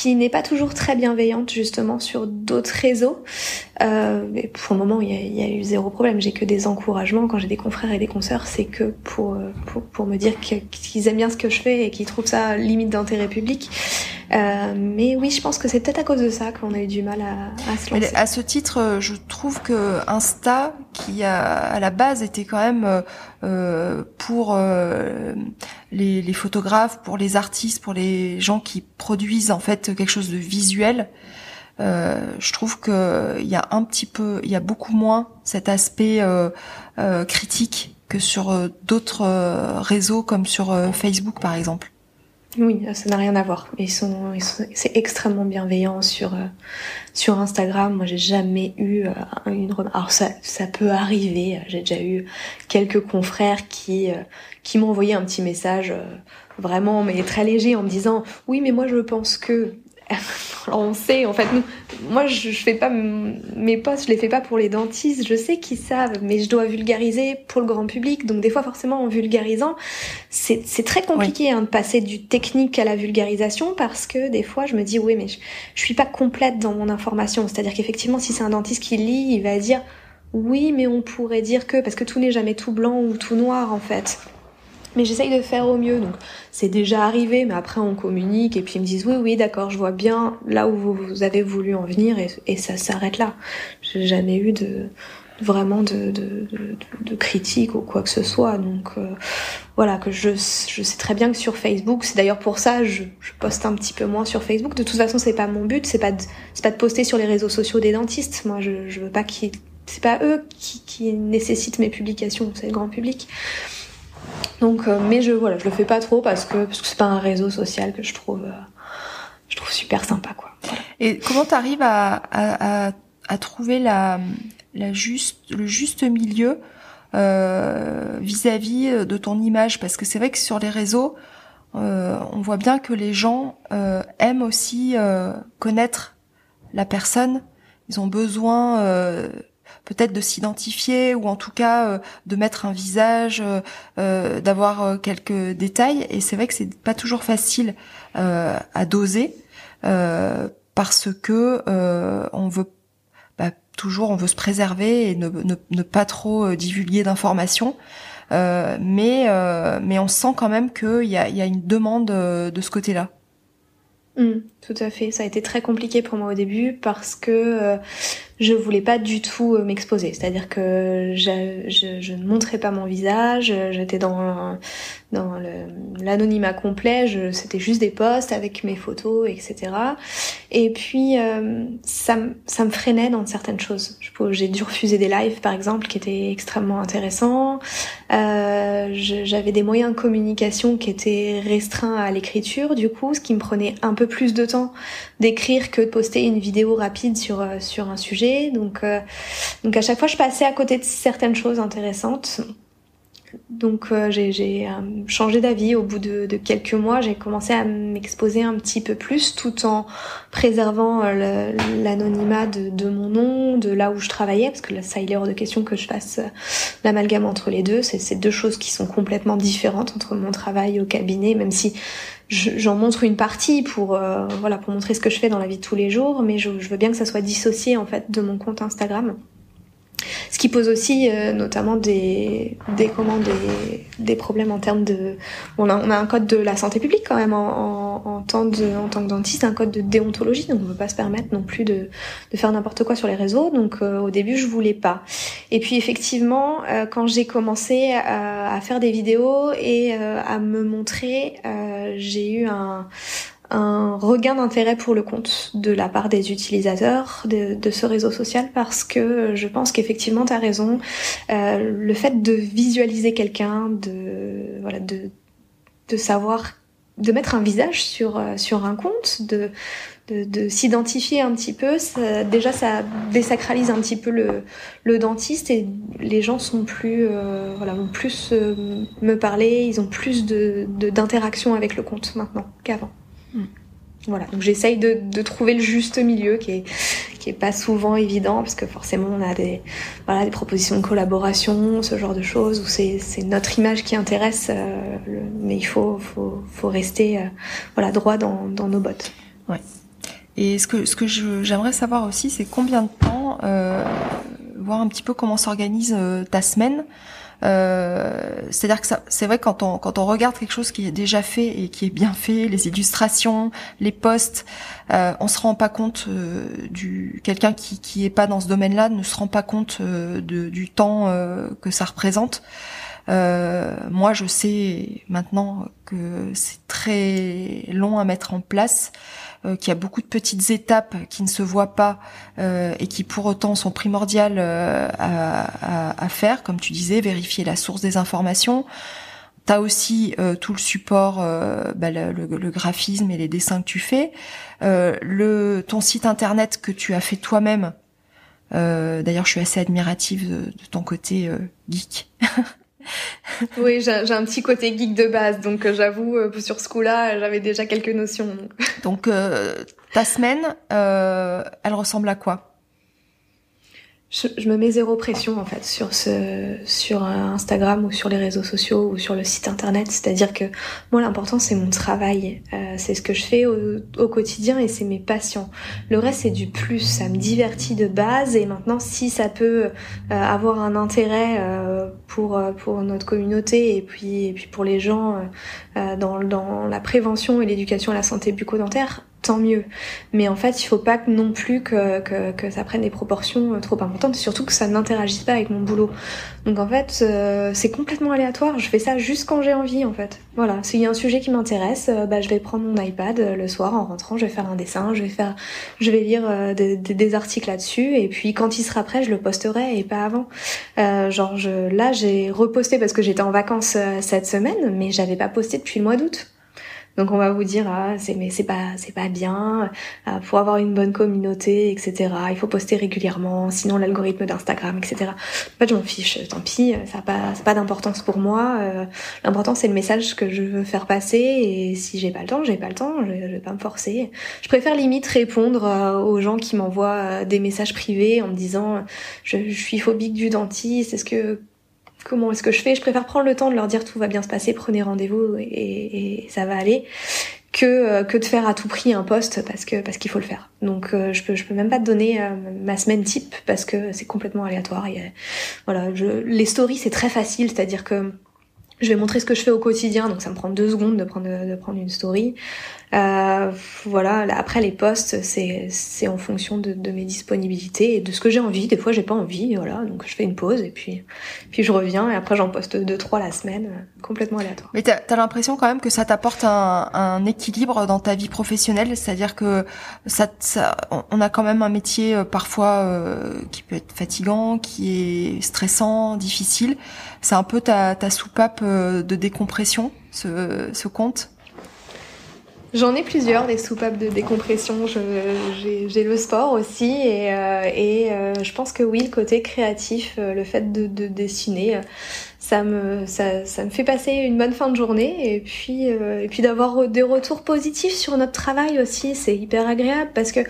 Speaker 2: qui n'est pas toujours très bienveillante justement sur d'autres réseaux. Euh, mais pour le moment, il y, a, il y, a, eu zéro problème. J'ai que des encouragements quand j'ai des confrères et des consoeurs, c'est que pour, pour, pour me dire qu'ils aiment bien ce que je fais et qu'ils trouvent ça limite d'intérêt public. Euh, mais oui, je pense que c'est peut-être à cause de ça qu'on a eu du mal à, à se lancer.
Speaker 1: à ce titre, je trouve que Insta, qui a, à la base était quand même euh, pour euh, les, photographes, pour les artistes, pour les gens qui produisent en fait quelque chose de visuel, euh, je trouve que il y a un petit peu, il y a beaucoup moins cet aspect euh, critique que sur d'autres réseaux comme sur Facebook par exemple.
Speaker 2: Oui, ça n'a rien à voir. Ils sont, c'est extrêmement bienveillant sur euh, sur Instagram. Moi, j'ai jamais eu euh, une remarque. Alors ça, ça peut arriver. J'ai déjà eu quelques confrères qui euh, qui m'ont envoyé un petit message vraiment mais très léger en me disant oui mais moi je pense que on sait, en fait, nous, moi je, je fais pas mes posts, je les fais pas pour les dentistes, je sais qu'ils savent, mais je dois vulgariser pour le grand public. Donc des fois, forcément, en vulgarisant, c'est très compliqué hein, de passer du technique à la vulgarisation parce que des fois, je me dis oui, mais je, je suis pas complète dans mon information. C'est-à-dire qu'effectivement, si c'est un dentiste qui lit, il va dire oui, mais on pourrait dire que parce que tout n'est jamais tout blanc ou tout noir en fait. Mais j'essaye de faire au mieux. Donc c'est déjà arrivé, mais après on communique et puis ils me disent oui oui d'accord, je vois bien là où vous, avez voulu en venir et, ça s'arrête là. J'ai jamais eu de vraiment de, de, de, de, critique ou quoi que ce soit. Donc euh, voilà, que je, je sais très bien que sur Facebook, c'est d'ailleurs pour ça je, je poste un petit peu moins sur Facebook. De toute façon, c'est pas mon but, c'est pas de, pas de poster sur les réseaux sociaux des dentistes. Moi, je, je veux pas qu'ils c'est pas eux qui, qui nécessitent mes publications, c'est le grand public. Donc, euh, mais je voilà, je le fais pas trop parce que parce que c'est pas un réseau social que je trouve euh, je trouve super sympa quoi.
Speaker 1: Et comment t'arrives à, à, à, trouver la la juste le juste milieu euh, vis-à-vis -vis de ton image? Parce que c'est vrai que sur les réseaux on voit bien que les gens aiment aussi connaître la personne. Ils ont besoin peut-être de s'identifier ou en tout cas euh, de mettre un visage, euh, euh, d'avoir quelques détails. Et c'est vrai que c'est pas toujours facile à doser parce que on veut bah, toujours on veut se préserver et ne, pas trop divulguer d'informations. mais mais on sent quand même qu'il y a, y a une demande de ce côté-là.
Speaker 2: Mmh, tout à fait. Ça a été très compliqué pour moi au début parce que je voulais pas du tout euh, m'exposer. C'est-à-dire que je, je, je, ne montrais pas mon visage, j'étais dans, dans l'anonymat complet, c'était juste des posts avec mes photos, etc. Et puis, euh, ça, ça me freinait dans certaines choses. J'ai dû refuser des lives, par exemple, qui étaient extrêmement intéressants. Euh, J'avais des moyens de communication qui étaient restreints à l'écriture, du coup, ce qui me prenait un peu plus de temps d'écrire que de poster une vidéo rapide sur, euh, sur un sujet. Donc, euh, donc à chaque fois, je passais à côté de certaines choses intéressantes. Donc euh, j'ai euh, changé d'avis au bout de, quelques mois. J'ai commencé à m'exposer un petit peu plus tout en préservant euh, l'anonymat de, de, mon nom, de là où je travaillais, parce que là, ça il est hors de question que je fasse l'amalgame entre les deux. C'est deux choses qui sont complètement différentes entre mon travail au cabinet, même si j'en montre une partie pour voilà pour montrer ce que je fais dans la vie de tous les jours, mais je, je veux bien que ça soit dissocié en fait de mon compte Instagram. Ce qui pose aussi euh, notamment des, des, comment, des, des, problèmes en termes de... On a, on a un code de la santé publique quand même en, en, en, tant, de, en tant que dentiste, un code de déontologie, donc on ne peut pas se permettre non plus de, de faire n'importe quoi sur les réseaux. Donc euh, au début, je voulais pas. Et puis effectivement, euh, quand j'ai commencé à, à, faire des vidéos et à me montrer, j'ai eu un un regain d'intérêt pour le compte de la part des utilisateurs de, de ce réseau social parce que je pense qu'effectivement tu as raison. Euh, le fait de visualiser quelqu'un, de voilà, de, de savoir, de mettre un visage sur euh, sur un compte, de de, de s'identifier un petit peu, ça, déjà ça désacralise un petit peu le, le dentiste et les gens sont plus euh, voilà vont plus euh, me parler, ils ont plus de d'interaction avec le compte maintenant qu'avant. Voilà, donc j'essaye de, de, trouver le juste milieu qui est qui est pas souvent évident parce que forcément on a des voilà des propositions de collaboration, ce genre de choses où c'est notre image qui intéresse, euh, mais il faut faut faut rester euh, voilà droit dans dans nos bottes.
Speaker 1: Ouais. Et ce que ce que j'aimerais savoir aussi, c'est combien de temps, euh, voir un petit peu comment s'organise ta semaine. Euh, c'est-à-dire que c'est vrai quand on quand on regarde quelque chose qui est déjà fait et qui est bien fait, les illustrations, les posts, euh, on se rend pas compte euh, du quelqu'un qui qui est pas dans ce domaine-là ne se rend pas compte euh, du temps euh, que ça représente. moi, je sais maintenant que c'est très long à mettre en place. Euh, qu'il a beaucoup de petites étapes qui ne se voient pas euh, et qui pour autant sont primordiales euh, à, faire, comme tu disais, vérifier la source des informations. T'as aussi tout le support, bah, le, graphisme et les dessins que tu fais, ton site internet que tu as fait toi-même. D'ailleurs, je suis assez admirative de ton côté geek.
Speaker 2: oui, j'ai un petit côté geek de base, donc euh, j'avoue, euh, sur ce coup-là, j'avais déjà quelques notions.
Speaker 1: Donc, euh, ta semaine, elle ressemble à quoi?
Speaker 2: Je, me mets zéro pression en fait sur ce sur Instagram ou sur les réseaux sociaux ou sur le site internet. C'est-à-dire que moi l'important c'est mon travail, euh, c'est ce que je fais au, quotidien et c'est mes passions. Le reste c'est du plus, ça me divertit de base et maintenant si ça peut euh, avoir un intérêt euh, pour pour notre communauté et puis et puis pour les gens dans dans la prévention et l'éducation à la santé bucco-dentaire, tant mieux. Mais en fait, il faut pas non plus que, que, que ça prenne des proportions euh, trop importantes, surtout que ça n'interagisse pas avec mon boulot. Donc en fait, euh, c'est complètement aléatoire. Je fais ça juste quand j'ai envie, en fait. Voilà, s'il y a un sujet qui m'intéresse, euh, bah, je vais prendre mon iPad le soir en rentrant, je vais faire un dessin, je vais faire, je vais lire des, des, articles là-dessus, et puis quand il sera prêt, je le posterai et pas avant. genre, je, là, j'ai reposté parce que j'étais en vacances cette semaine, mais j'avais pas posté depuis le mois d'août. Donc on va vous dire ah c'est mais c'est pas c'est pas bien euh, pour avoir une bonne communauté etc. Il faut poster régulièrement sinon l'algorithme d'Instagram etc. En fait je m'en fiche tant pis ça n'a pas pas d'importance pour moi. Euh, L'important c'est le message que je veux faire passer et si j'ai pas le temps j'ai pas le temps je, je, vais pas me forcer. Je préfère limite répondre euh, aux gens qui m'envoient euh, des messages privés en me disant je suis phobique du dentiste est-ce que comment est-ce que je fais? Je préfère prendre le temps de leur dire tout va bien se passer, prenez rendez-vous et, ça va aller, que euh, que de faire à tout prix un poste parce que parce qu'il faut le faire. Donc euh, je peux je peux même pas te donner euh, ma semaine type parce que c'est complètement aléatoire. voilà, les stories c'est très facile, c'est-à-dire que je vais montrer ce que je fais au quotidien, donc ça me prend deux secondes de prendre de prendre une story. Euh, voilà. Après les postes, c'est en fonction de, de, mes disponibilités et de ce que j'ai envie. Des fois, j'ai pas envie, voilà. Donc je fais une pause et puis puis je reviens et après j'en poste deux trois la semaine, complètement aléatoire.
Speaker 1: Mais t'as as, l'impression quand même que ça t'apporte un, un, équilibre dans ta vie professionnelle, c'est-à-dire que ça, ça, on a quand même un métier euh, parfois euh, qui peut être fatigant, qui est stressant, difficile. C'est un peu ta, soupape de décompression, ce, compte.
Speaker 2: J'en ai plusieurs des soupapes de décompression. J'ai le sport aussi et, euh, euh, je pense que oui, le côté créatif, euh, le fait de dessiner, ça me ça, ça, me fait passer une bonne fin de journée et puis et puis d'avoir des retours positifs sur notre travail aussi, c'est hyper agréable parce que,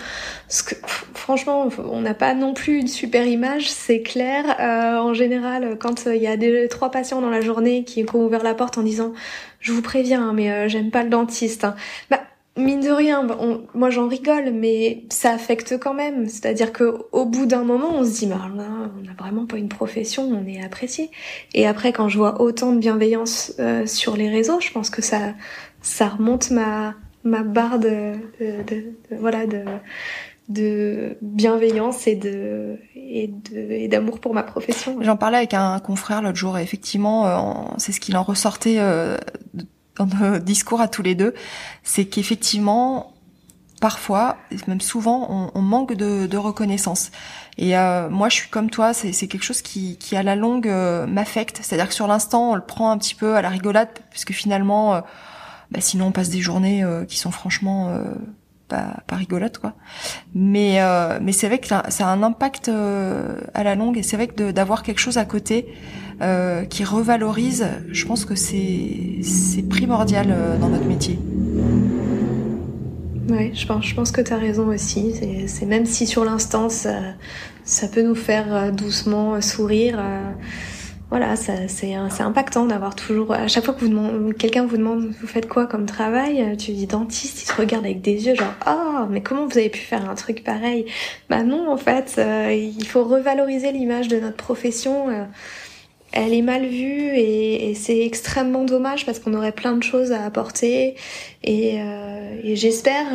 Speaker 2: ce que franchement, on n'a pas non plus une super image, c'est clair. en général, quand il y a des trois patients dans la journée qui ont ouvert la porte en disant je vous préviens, hein, mais euh, j'aime pas le dentiste. Hein. Bah, mine de rien, moi j'en rigole, mais ça affecte quand même. C'est-à-dire que au bout d'un moment, on se dit, mais on n'a vraiment pas une profession, on est apprécié. Et après, quand je vois autant de bienveillance euh, sur les réseaux, je pense que ça, ça remonte ma ma barre de, voilà de de bienveillance et de et d'amour pour ma profession.
Speaker 1: J'en parlais avec un confrère l'autre jour et effectivement euh, c'est ce qu'il en ressortait euh, dans nos discours à tous les deux, c'est qu'effectivement parfois, même souvent, on, manque de, reconnaissance. Et euh, moi, je suis comme toi, c'est quelque chose qui, qui à la longue m'affecte. C'est-à-dire que sur l'instant, on le prend un petit peu à la rigolade, puisque finalement, bah, sinon on passe des journées qui sont franchement pas, rigolote quoi. Mais euh, mais c'est vrai que ça, a un impact euh, à la longue et c'est vrai que d'avoir quelque chose à côté euh, qui revalorise, je pense que c'est c'est primordial dans notre métier.
Speaker 2: Oui, je pense, je pense que tu as raison aussi. C'est même si sur l'instant ça, ça peut nous faire doucement sourire voilà, c'est impactant d'avoir toujours, à chaque fois que vous quelqu'un vous demande vous faites quoi comme travail, euh, tu dis dentiste, il se regarde avec des yeux genre ah mais comment vous avez pu faire un truc pareil? Bah non en fait, euh, il faut revaloriser l'image de notre profession. Euh, elle est mal vue et, c'est extrêmement dommage parce qu'on aurait plein de choses à apporter et, euh, et j'espère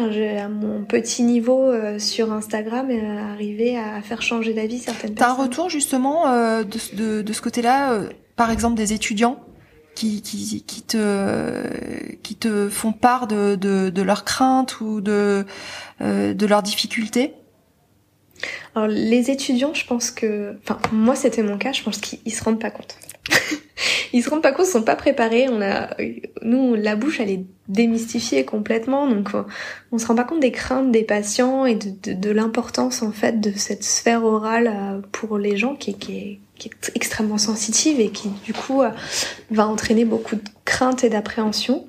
Speaker 2: à mon petit niveau euh, sur Instagram euh, arriver à faire changer d'avis certaines personnes.
Speaker 1: T'as un retour justement euh, de, de, de, ce côté-là, euh, par exemple des étudiants qui, qui, qui, te qui te font part de, de, de leurs craintes ou de de leurs difficultés?
Speaker 2: Alors les étudiants, je pense que, enfin moi c'était mon cas, je pense qu'ils se rendent pas compte. ils se rendent pas compte, ils sont pas préparés. On a, nous, la bouche, elle est démystifiée complètement, donc on, se rend pas compte des craintes des patients et de, l'importance en fait de cette sphère orale euh, pour les gens qui, qui, est, qui est extrêmement sensitive et qui du coup euh, va entraîner beaucoup de craintes et d'appréhension.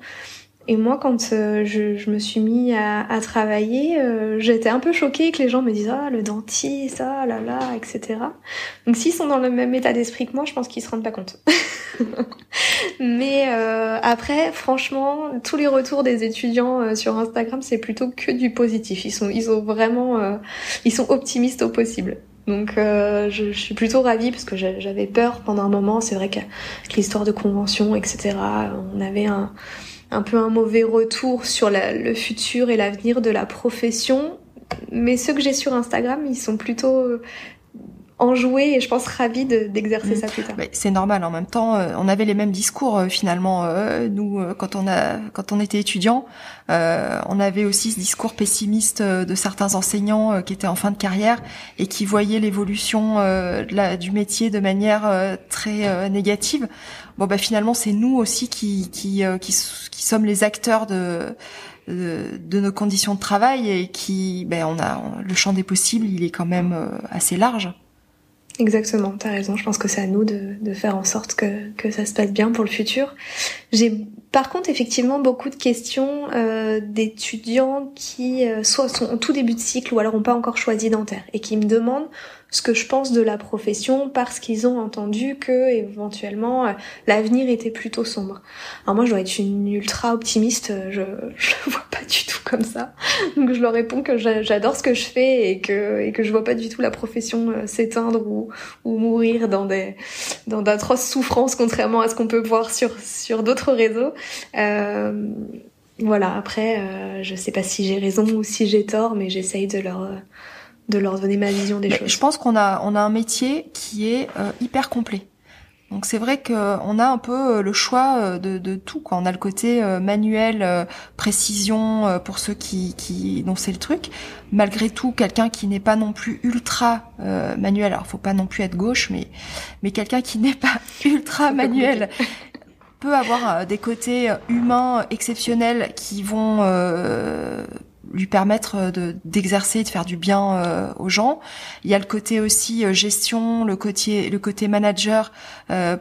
Speaker 2: Et moi, quand euh, je, je, me suis mis à, à travailler, euh, j'étais un peu choquée que les gens me disent ah le dentiste, ah là là, etc. Donc s'ils sont dans le même état d'esprit que moi, je pense qu'ils se rendent pas compte. Mais euh, après, franchement, tous les retours des étudiants sur Instagram, c'est plutôt que du positif. Ils sont, ils ont vraiment, ils sont optimistes au possible. Donc je, je, suis plutôt ravie parce que j'avais peur pendant un moment. C'est vrai que l'histoire de convention, etc. On avait un un peu un mauvais retour sur le futur et l'avenir de la profession. Mais ceux que j'ai sur Instagram, ils sont plutôt euh, enjoués et je pense ravis d'exercer mm. ça plus tard.
Speaker 1: c'est normal. En même temps, euh, on avait les mêmes discours euh, finalement. nous, quand on a, quand on était étudiant, on avait aussi ce discours pessimiste de certains enseignants qui étaient en fin de carrière et qui voyaient l'évolution du métier de manière très négative bon bah finalement c'est nous aussi qui qui, euh, qui qui sommes les acteurs de de, nos conditions de travail et qui ben on a le champ des possibles il est quand même euh, assez large.
Speaker 2: Exactement, t'as raison. Je pense que c'est à nous de, de, faire en sorte que, que ça se passe bien pour le futur. J'ai par contre effectivement beaucoup de questions euh, d'étudiants qui euh, soit sont au tout début de cycle ou alors ont pas encore choisi dentaire et qui me demandent ce que je pense de la profession parce qu'ils ont entendu que éventuellement euh, l'avenir était plutôt sombre. Alors moi je dois être une ultra optimiste, euh, je je le vois pas du tout comme ça. Donc je leur réponds que j'adore ce que je fais et que et que je vois pas du tout la profession euh, s'éteindre ou ou mourir dans des dans d'atroces souffrances contrairement à ce qu'on peut voir sur sur d'autres réseaux. Euh, voilà, après, je sais pas si j'ai raison ou si j'ai tort, mais j'essaye de leur de leur donner ma vision des choses.
Speaker 1: Je pense qu'on a on a un métier qui est euh, hyper complet. Donc c'est vrai qu'on a un peu euh, le choix euh, de, de tout. Quoi. On a le côté manuel, précision pour ceux qui, qui dont c'est le truc. Malgré tout, quelqu'un qui n'est pas non plus ultra manuel. Alors faut pas non plus être gauche, mais mais quelqu'un qui n'est pas ultra manuel peut avoir des côtés humains exceptionnels qui vont lui permettre euh, de d'exercer, de faire du bien euh, aux gens. Il y a le côté aussi euh, gestion, le côté le côté manager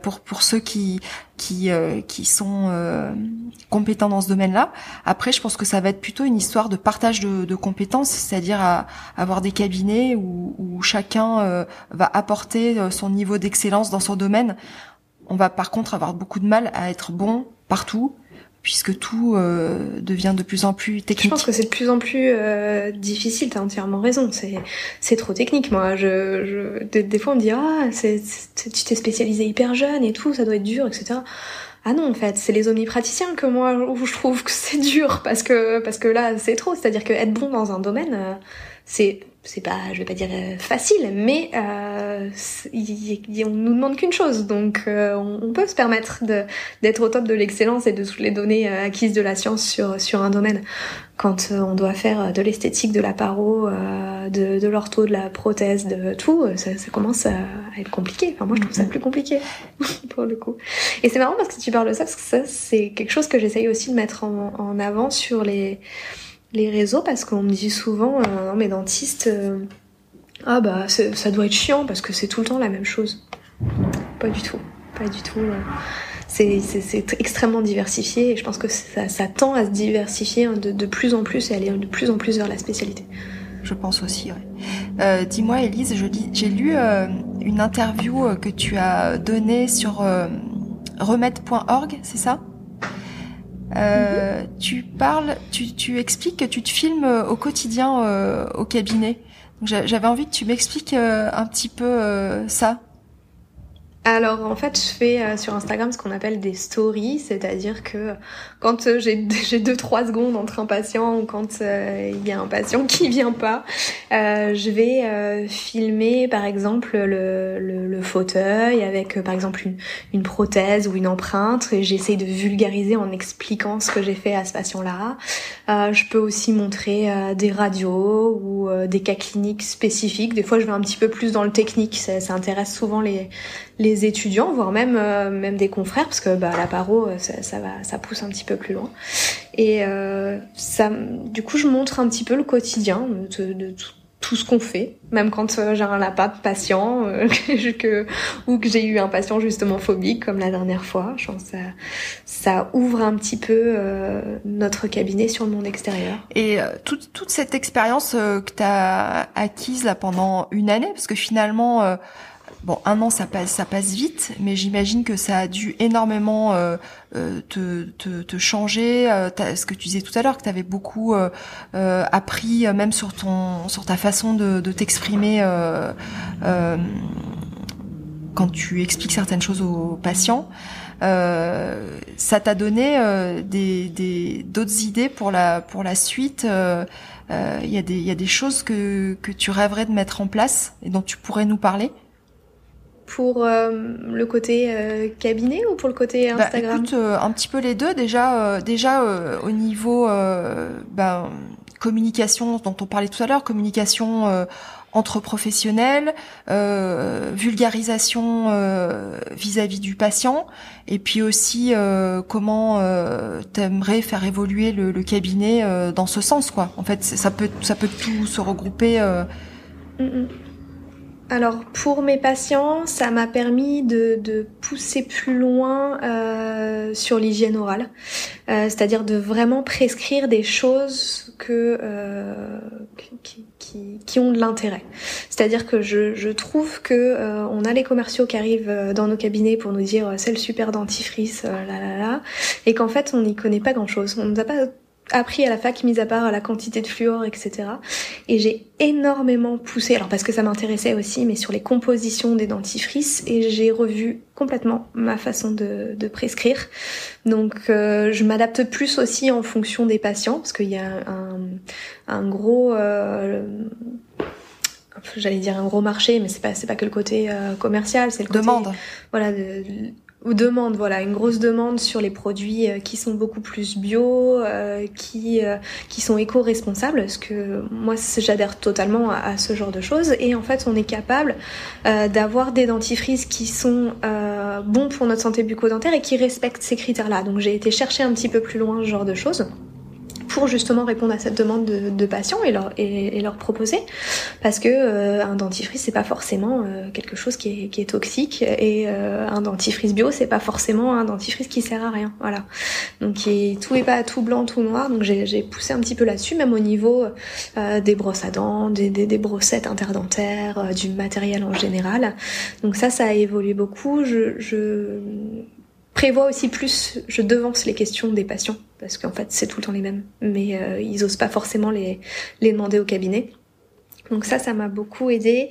Speaker 1: pour pour ceux qui qui qui sont compétents dans ce domaine-là. Après, je pense que ça va être plutôt une histoire de partage de, de compétences, c'est-à-dire à, avoir des cabinets où, où chacun va apporter son niveau d'excellence dans son domaine. On va par contre avoir beaucoup de mal à être bon partout puisque tout euh, devient de plus en plus technique. Je
Speaker 2: pense que c'est de plus en plus euh, difficile. T'as entièrement raison. C'est c'est trop technique. Moi, je, je des, fois on me dit ah c'est, tu t'es spécialisé hyper jeune et tout, ça doit être dur, etc. Ah non, en fait, c'est les omnipraticiens que moi où je trouve que c'est dur parce que parce que là c'est trop. C'est-à-dire que être bon dans un domaine, euh, c'est c'est pas, je vais pas dire euh, facile, mais euh, on nous demande qu'une chose, donc euh, on, peut se permettre d'être au top de l'excellence et de toutes les données euh, acquises de la science sur sur un domaine. Quand on doit faire de l'esthétique, de la paro, de, de l'ortho, de la prothèse, de tout, ça, ça, commence à être compliqué. Enfin, moi, je trouve ça plus compliqué pour le coup. Et c'est marrant parce que tu parles de ça, parce que ça, c'est quelque chose que j'essaye aussi de mettre en, en avant sur les les réseaux parce qu'on me dit souvent, euh, non mais dentiste, euh, ah bah ça doit être chiant parce que c'est tout le temps la même chose. Pas du tout, pas du tout. Euh. C'est extrêmement diversifié et je pense que ça, tend à se diversifier hein, de, de, plus en plus et aller de plus en plus vers la spécialité.
Speaker 1: Je pense aussi, ouais. Dis-moi, Elise, j'ai lu une interview que tu as donnée sur remède.org, c'est ça? Euh, tu parles, tu, tu, expliques que tu te filmes euh, au quotidien euh, au cabinet. J'avais envie que tu m'expliques un petit peu ça.
Speaker 2: Alors en fait, je fais euh, sur Instagram ce qu'on appelle des stories, c'est-à-dire que quand euh, j'ai j'ai deux trois secondes entre un patient ou quand euh, il y a un patient qui vient pas, je vais filmer par exemple le, le, le fauteuil avec par exemple une, une prothèse ou une empreinte et j'essaye de vulgariser en expliquant ce que j'ai fait à ce patient-là. je peux aussi montrer des radios ou des cas cliniques spécifiques. Des fois, je vais un petit peu plus dans le technique. Ça, ça intéresse souvent les les étudiants, voire même même des confrères, parce que bah, la paro, ça, ça, va, ça pousse un petit peu plus loin. Et ça, du coup, je montre un petit peu le quotidien de, tout ce qu'on fait, même quand euh, j'ai un lapin patient euh, que, ou que j'ai eu un patient justement phobique comme la dernière fois. Je pense ça, ça ouvre un petit peu euh, notre cabinet sur le monde extérieur.
Speaker 1: Et toute, toute cette expérience que tu as acquise là pendant une année, parce que finalement Bon, un an, ça passe, ça passe vite, mais j'imagine que ça a dû énormément euh, euh te, te, te, changer. Euh, ce que tu disais tout à l'heure, que tu avais beaucoup euh, euh, appris, même sur ton, sur ta façon de, de t'exprimer quand tu expliques certaines choses aux patients. ça t'a donné des, des d'autres idées pour la pour la suite. Il y a des y a des choses que que tu rêverais de mettre en place et dont tu pourrais nous parler?
Speaker 2: Pour euh, le côté euh, cabinet ou pour le côté bah, Instagram
Speaker 1: bah, écoute, euh, un petit peu les deux. Déjà, déjà au niveau ben, communication dont on parlait tout à l'heure, communication entre professionnels, vulgarisation vis-à-vis du patient, et puis aussi comment t'aimerais faire évoluer le, le cabinet dans ce sens, quoi. En fait, ça peut ça peut tout se regrouper. Mm, mm.
Speaker 2: Alors pour mes patients, ça m'a permis de, de, pousser plus loin euh, sur l'hygiène orale, euh, c'est-à-dire de vraiment prescrire des choses que euh, qui, qui, qui, ont de l'intérêt. C'est-à-dire que je, je, trouve que euh, on a les commerciaux qui arrivent euh, dans nos cabinets pour nous dire c'est le super dentifrice, là là là, et qu'en fait on n'y connaît pas grand-chose. On nous a pas appris à la fac, mis à part la quantité de fluor, etc. Et j'ai énormément poussé, alors parce que ça m'intéressait aussi, mais sur les compositions des dentifrices, et j'ai revu complètement ma façon de, de prescrire. Donc euh, je m'adapte plus aussi en fonction des patients, parce qu'il y a un, un gros... Euh, j'allais dire un gros marché, mais c'est pas c'est pas que le côté euh, commercial, c'est le côté
Speaker 1: demande.
Speaker 2: Voilà, de, ou demande, voilà, une grosse demande sur les produits euh, qui sont beaucoup plus bio, euh, qui euh, qui sont éco-responsables, parce que moi j'adhère totalement à, ce genre de choses. Et en fait, on est capable d'avoir des dentifrices qui sont bons pour notre santé bucco-dentaire et qui respectent ces critères-là. Donc j'ai été chercher un petit peu plus loin ce genre de choses pour justement répondre à cette demande de, patients et leur, proposer. Parce que euh, un dentifrice c'est pas forcément euh, quelque chose qui est, toxique et euh, un dentifrice bio c'est pas forcément un dentifrice qui sert à rien. Voilà. Donc tout est pas tout blanc tout noir. Donc j'ai poussé un petit peu là-dessus même au niveau des brosses à dents des, brossettes interdentaires du matériel en général. Donc ça ça a évolué beaucoup prévois aussi plus, je devance les questions des patients, parce qu'en fait c'est tout le temps les mêmes, mais euh, ils osent pas forcément les, les demander au cabinet. Donc ça, ça m'a beaucoup aidé.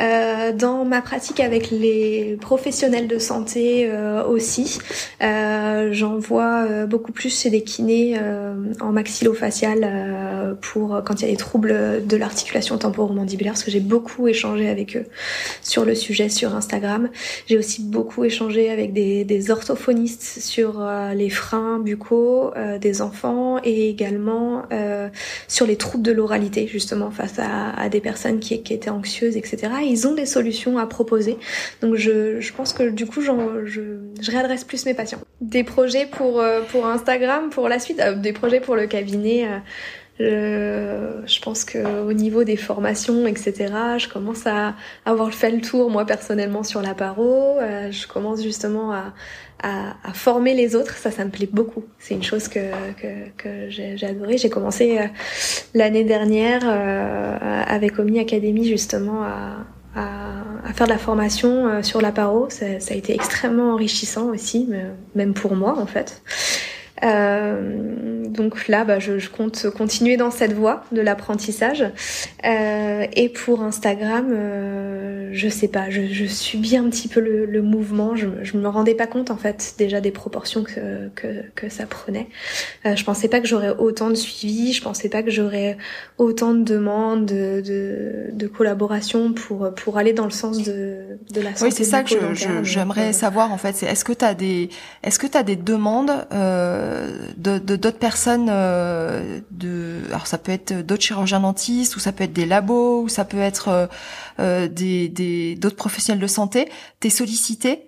Speaker 2: Euh, dans ma pratique avec les professionnels de santé euh, aussi, j'en vois beaucoup plus chez des kinés en maxillofacial pour quand il y a des troubles de l'articulation temporomandibulaire, parce que j'ai beaucoup échangé avec eux sur le sujet sur Instagram. J'ai aussi beaucoup échangé avec des, orthophonistes sur les freins buccaux des enfants et également sur les troubles de l'oralité, justement face à, des personnes qui, étaient anxieuses, etc. ils ont des solutions à proposer. Donc je, pense que du coup, je, réadresse plus mes patients. Des projets pour, euh, Instagram, pour la suite, euh, des projets pour le cabinet. Euh, je pense que au niveau des formations, etc., je commence à avoir fait le tour moi personnellement sur la paro. je commence justement à, à, à, former les autres, ça, ça me plaît beaucoup. C'est une chose que, que, que j'ai adoré. J'ai commencé euh, l'année dernière euh, avec Omni Academy justement à, à, à, faire de la formation euh, sur la paro. Ça, ça, a été extrêmement enrichissant aussi, même pour moi en fait. Euh, donc là, bah, je, je, compte continuer dans cette voie de l'apprentissage. Euh, et pour Instagram, euh, je sais pas, je, je subis un petit peu le, le mouvement. Je, je me rendais pas compte en fait déjà des proportions que, que, que ça prenait. Euh, je pensais pas que j'aurais autant de suivi. Je pensais pas que j'aurais autant de demandes, de, de, de, collaboration pour pour aller dans le sens de, de la santé.
Speaker 1: Oui, c'est ça que j'aimerais savoir en fait. C'est est-ce que tu as des est-ce que tu as des demandes euh, de d'autres personnes euh, de alors ça peut être d'autres chirurgiens dentistes ou ça peut être des labos ou ça peut être euh, euh, des d'autres professionnels de santé. T'es sollicité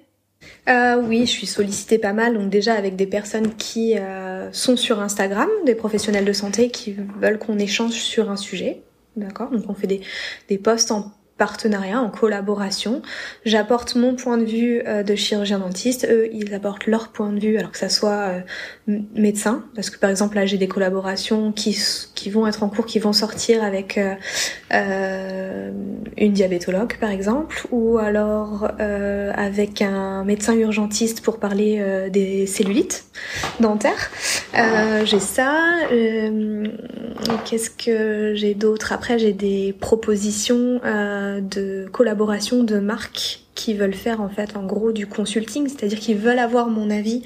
Speaker 2: euh, oui, je suis sollicitée pas mal, donc déjà avec des personnes qui euh, sont sur Instagram, des professionnels de santé qui veulent qu'on échange sur un sujet. D'accord? Donc on fait des, des posts en partenariat, en collaboration. J'apporte mon point de vue euh, de chirurgien dentiste, eux ils apportent leur point de vue, alors que ça soit euh, médecin, parce que par exemple là j'ai des collaborations qui, qui vont être en cours, qui vont sortir avec euh une diabétologue par exemple, ou alors avec un médecin urgentiste pour parler des cellulites dentaires. j'ai ça. Qu'est-ce que j'ai d'autre? Après j'ai des propositions de collaboration de marques qui veulent faire en fait en gros du consulting, c'est-à-dire qu'ils veulent avoir mon avis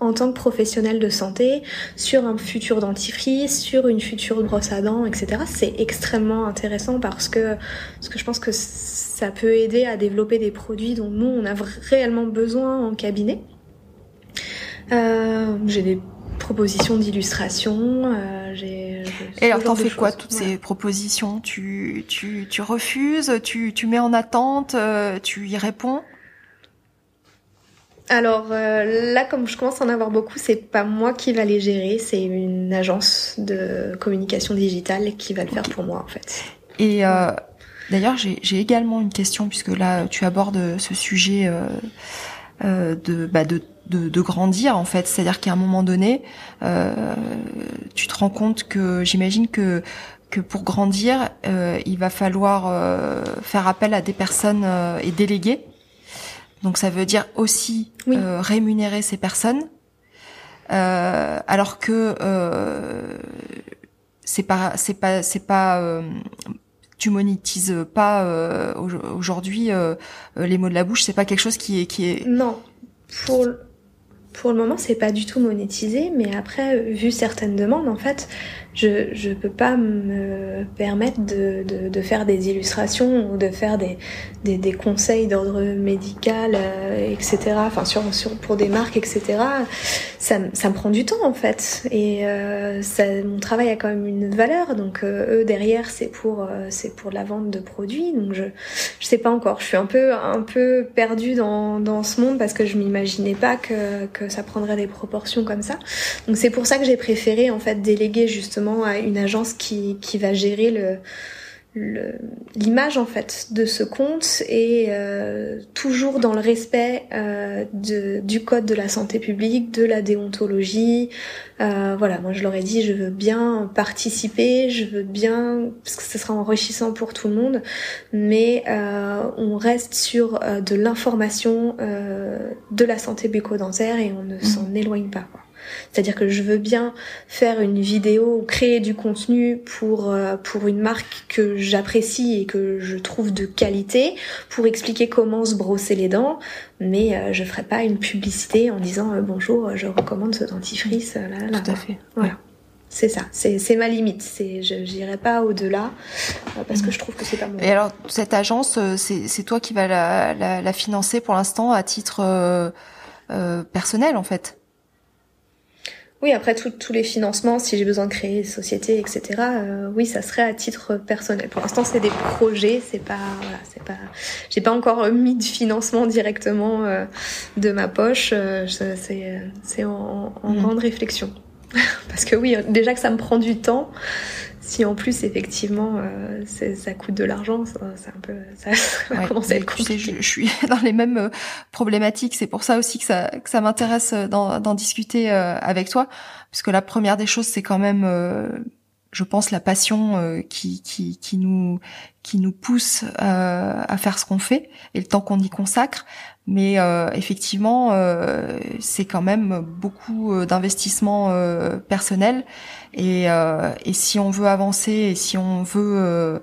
Speaker 2: en tant que professionnel de santé sur un futur dentifrice, sur une future brosse à dents, etc. C'est extrêmement intéressant parce que, je pense que ça peut aider à développer des produits dont nous on a réellement besoin en cabinet. Euh, j'ai des propositions d'illustration. Euh,
Speaker 1: Et alors, t'en fais quoi toutes ces propositions? Tu, tu, tu refuses? Tu, tu mets en attente euh, Tu y réponds?
Speaker 2: Alors euh, là, comme je commence à en avoir beaucoup, c'est pas moi qui va les gérer, c'est une agence de communication digitale qui va le faire pour moi en fait.
Speaker 1: Et d'ailleurs, j'ai également une question puisque là, tu abordes ce sujet de, bah, de de, grandir en fait. C'est-à-dire qu'à un moment donné, euh, tu te rends compte que j'imagine que que pour grandir, euh, il va falloir euh, faire appel à des personnes et déléguer. Donc ça veut dire aussi rémunérer ces personnes, alors que c'est pas c'est pas c'est pas tu monétises pas aujourd'hui les mots de la bouche, c'est pas quelque chose qui est qui est
Speaker 2: non pour pour le moment, c'est pas du tout monétisé, mais après, vu certaines demandes, en fait, je je peux pas me permettre de, de, de faire des illustrations ou de faire des des, des conseils d'ordre médical, euh, etc. Enfin, sur, sur pour des marques, etc. Ça ça me prend du temps en fait, et euh, ça mon travail a quand même une valeur. Donc euh, eux derrière, c'est pour euh, c'est pour la vente de produits. Donc je je sais pas encore. Je suis un peu un peu perdue dans dans ce monde parce que je m'imaginais pas que que ça prendrait des proportions comme ça. Donc c'est pour ça que j'ai préféré en fait déléguer justement à une agence qui, qui va gérer le l'image en fait de ce compte et euh, toujours dans le respect euh, de, du code de la santé publique, de la déontologie. Euh, voilà, moi je leur ai dit je veux bien participer, je veux bien parce que ce sera enrichissant pour tout le monde, mais on reste sur de l'information de la santé bucco-dentaire et on ne mmh. s'en éloigne pas. Quoi. C'est-à-dire que je veux bien faire une vidéo ou créer du contenu pour euh, pour une marque que j'apprécie et que je trouve de qualité pour expliquer comment se brosser les dents, mais euh, je ferai pas une publicité en disant euh, bonjour, je recommande ce dentifrice là là.
Speaker 1: Tout à fait.
Speaker 2: Voilà. C'est ça, c'est ma limite. C'est, je n'irai pas au-delà parce que je trouve que c'est pas mon.
Speaker 1: Et alors, cette agence, c'est toi qui vas la, la, la financer pour l'instant à titre euh, personnel, en fait?
Speaker 2: Oui, après tous les financements, si j'ai besoin de créer des sociétés, etc. Euh, oui, ça serait à titre personnel. Pour l'instant, c'est des projets, c'est pas, voilà, c'est pas, j'ai pas encore mis de financement directement euh, de ma poche. Euh, c'est, en, en mmh. grande réflexion. Parce que oui, déjà que ça me prend du temps, si en plus effectivement euh, ça coûte de l'argent, c'est un peu ça va commencer à être compliqué.
Speaker 1: Je, je, suis dans les mêmes euh, problématiques. C'est pour ça aussi que ça que ça m'intéresse euh, d'en discuter euh, avec toi, puisque la première des choses c'est quand même je pense la passion qui, qui, qui nous qui nous pousse à faire ce qu'on fait et le temps qu'on y consacre mais euh, effectivement euh, c'est quand même beaucoup d'investissement euh, personnel et, et si on veut avancer et si on veut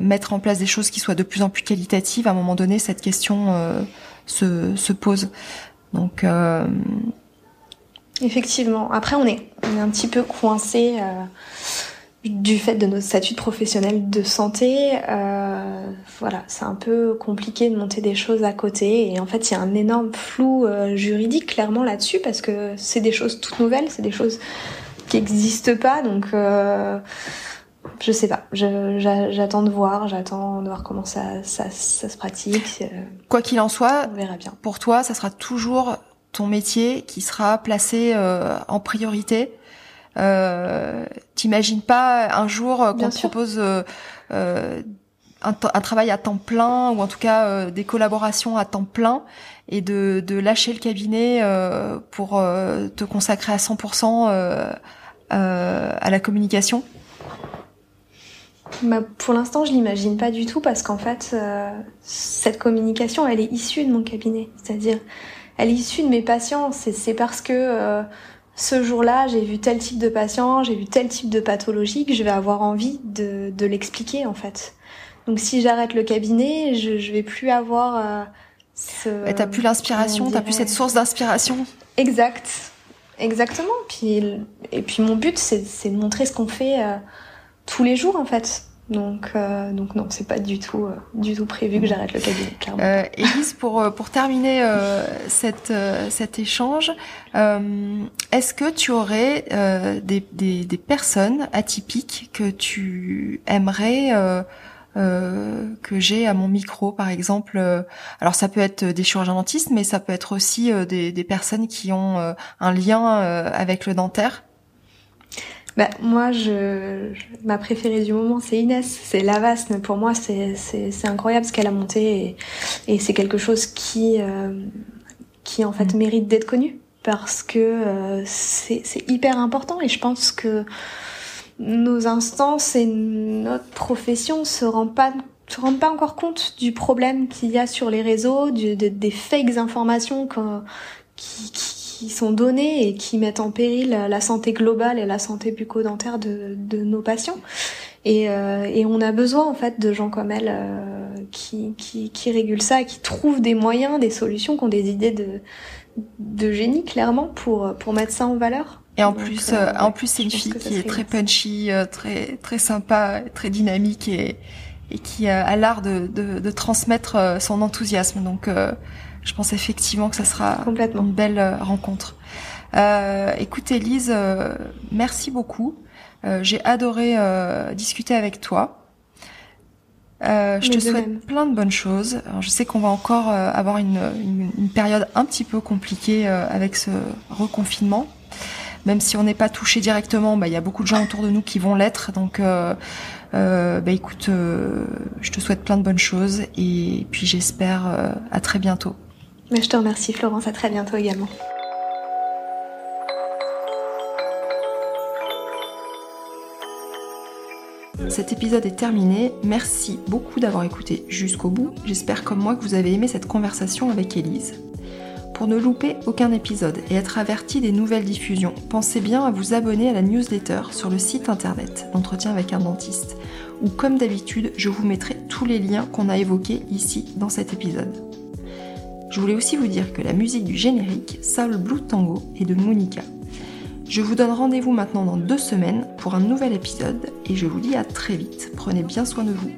Speaker 1: mettre en place des choses qui soient de plus en plus qualitatives à un moment donné cette question se, se pose. Donc
Speaker 2: effectivement. Après on est on est un petit peu coincé du fait de notre statut de professionnel de santé, euh, voilà, c'est un peu compliqué de monter des choses à côté. Et en fait, il y a un énorme flou euh, juridique clairement là-dessus parce que c'est des choses toutes nouvelles, c'est des choses qui n'existent pas. Donc, euh, je sais pas. J'attends de voir, j'attends de voir comment ça, ça, ça se pratique.
Speaker 1: Quoi qu'il en soit,
Speaker 2: on verra bien.
Speaker 1: Pour toi, ça sera toujours ton métier qui sera placé euh, en priorité. Euh, T'imagines pas un jour euh, qu'on te propose euh, un, un, travail à temps plein ou en tout cas des collaborations à temps plein et de, de lâcher le cabinet pour te consacrer à 100% à la communication?
Speaker 2: Bah, pour l'instant, je l'imagine pas du tout parce qu'en fait, cette communication, elle est issue de mon cabinet. C'est-à-dire, elle est issue de mes patients. C'est parce que ce jour-là, j'ai vu tel type de patient, j'ai vu tel type de pathologie que je vais avoir envie de, de l'expliquer en fait. Donc si j'arrête le cabinet, je, je vais plus avoir euh, ce.
Speaker 1: Et t'as plus l'inspiration, t'as plus cette source d'inspiration.
Speaker 2: Exact, exactement. Puis et puis mon but, c'est de montrer ce qu'on fait euh, tous les jours en fait. Donc, euh, donc non, c'est pas du tout, euh, du tout prévu que j'arrête le cabinet, clairement.
Speaker 1: Euh, Elise, pour euh, pour terminer euh, cette cet échange, est-ce que tu aurais des, des, des personnes atypiques que tu aimerais que j'ai à mon micro, par exemple Alors ça peut être des chirurgiens dentistes, mais ça peut être aussi des, des personnes qui ont un lien avec le dentaire.
Speaker 2: Bah, moi, je, ma préférée du moment, c'est Inès. C'est Lavas, mais pour moi, c'est, c'est, incroyable ce qu'elle a monté et, et c'est quelque chose qui, euh, qui en fait mm. mérite d'être connu parce que euh, c'est, c'est hyper important et je pense que nos instances et notre profession se rendent pas se rendent pas encore compte du problème qu'il y a sur les réseaux, du, des fakes informations qui, qui qui sont données et qui mettent en péril la santé globale et la santé bucco-dentaire de, de nos patients. Et, euh, et, on a besoin en fait de gens comme elle euh, qui, qui, qui régulent ça, qui trouvent des moyens, des solutions, qui ont des idées de, de génie clairement pour, pour mettre ça en valeur.
Speaker 1: Et en plus, euh, en plus c'est une fille qui est très punchy, très très sympa, très dynamique et, et qui a l'art de, de, de, transmettre son enthousiasme. Donc je pense effectivement que ça sera une belle euh, rencontre. Euh, écoute Elise, euh, merci beaucoup. Euh, J'ai adoré euh, discuter avec toi. je te souhaite plein de bonnes choses. Alors, je sais qu'on va encore avoir une, une, une, période un petit peu compliquée avec ce reconfinement. Même si on n'est pas touché directement, bah, il y a beaucoup de gens autour de nous qui vont l'être. Donc, bah, écoute, je te souhaite plein de bonnes choses et puis j'espère à très bientôt.
Speaker 2: Je te remercie Florence, à très bientôt également.
Speaker 1: Cet épisode est terminé. Merci beaucoup d'avoir écouté jusqu'au bout. J'espère comme moi que vous avez aimé cette conversation avec Elise. Pour ne louper aucun épisode et être averti des nouvelles diffusions, pensez bien à vous abonner à la newsletter sur le site internet d'entretien avec un dentiste, où comme d'habitude, je vous mettrai tous les liens qu'on a évoqués ici dans cet épisode. Je voulais aussi vous dire que la musique du générique, Soul Blue Tango, est de Monica. Je vous donne rendez-vous maintenant dans deux semaines pour un nouvel épisode et je vous dis à très vite. Prenez bien soin de vous.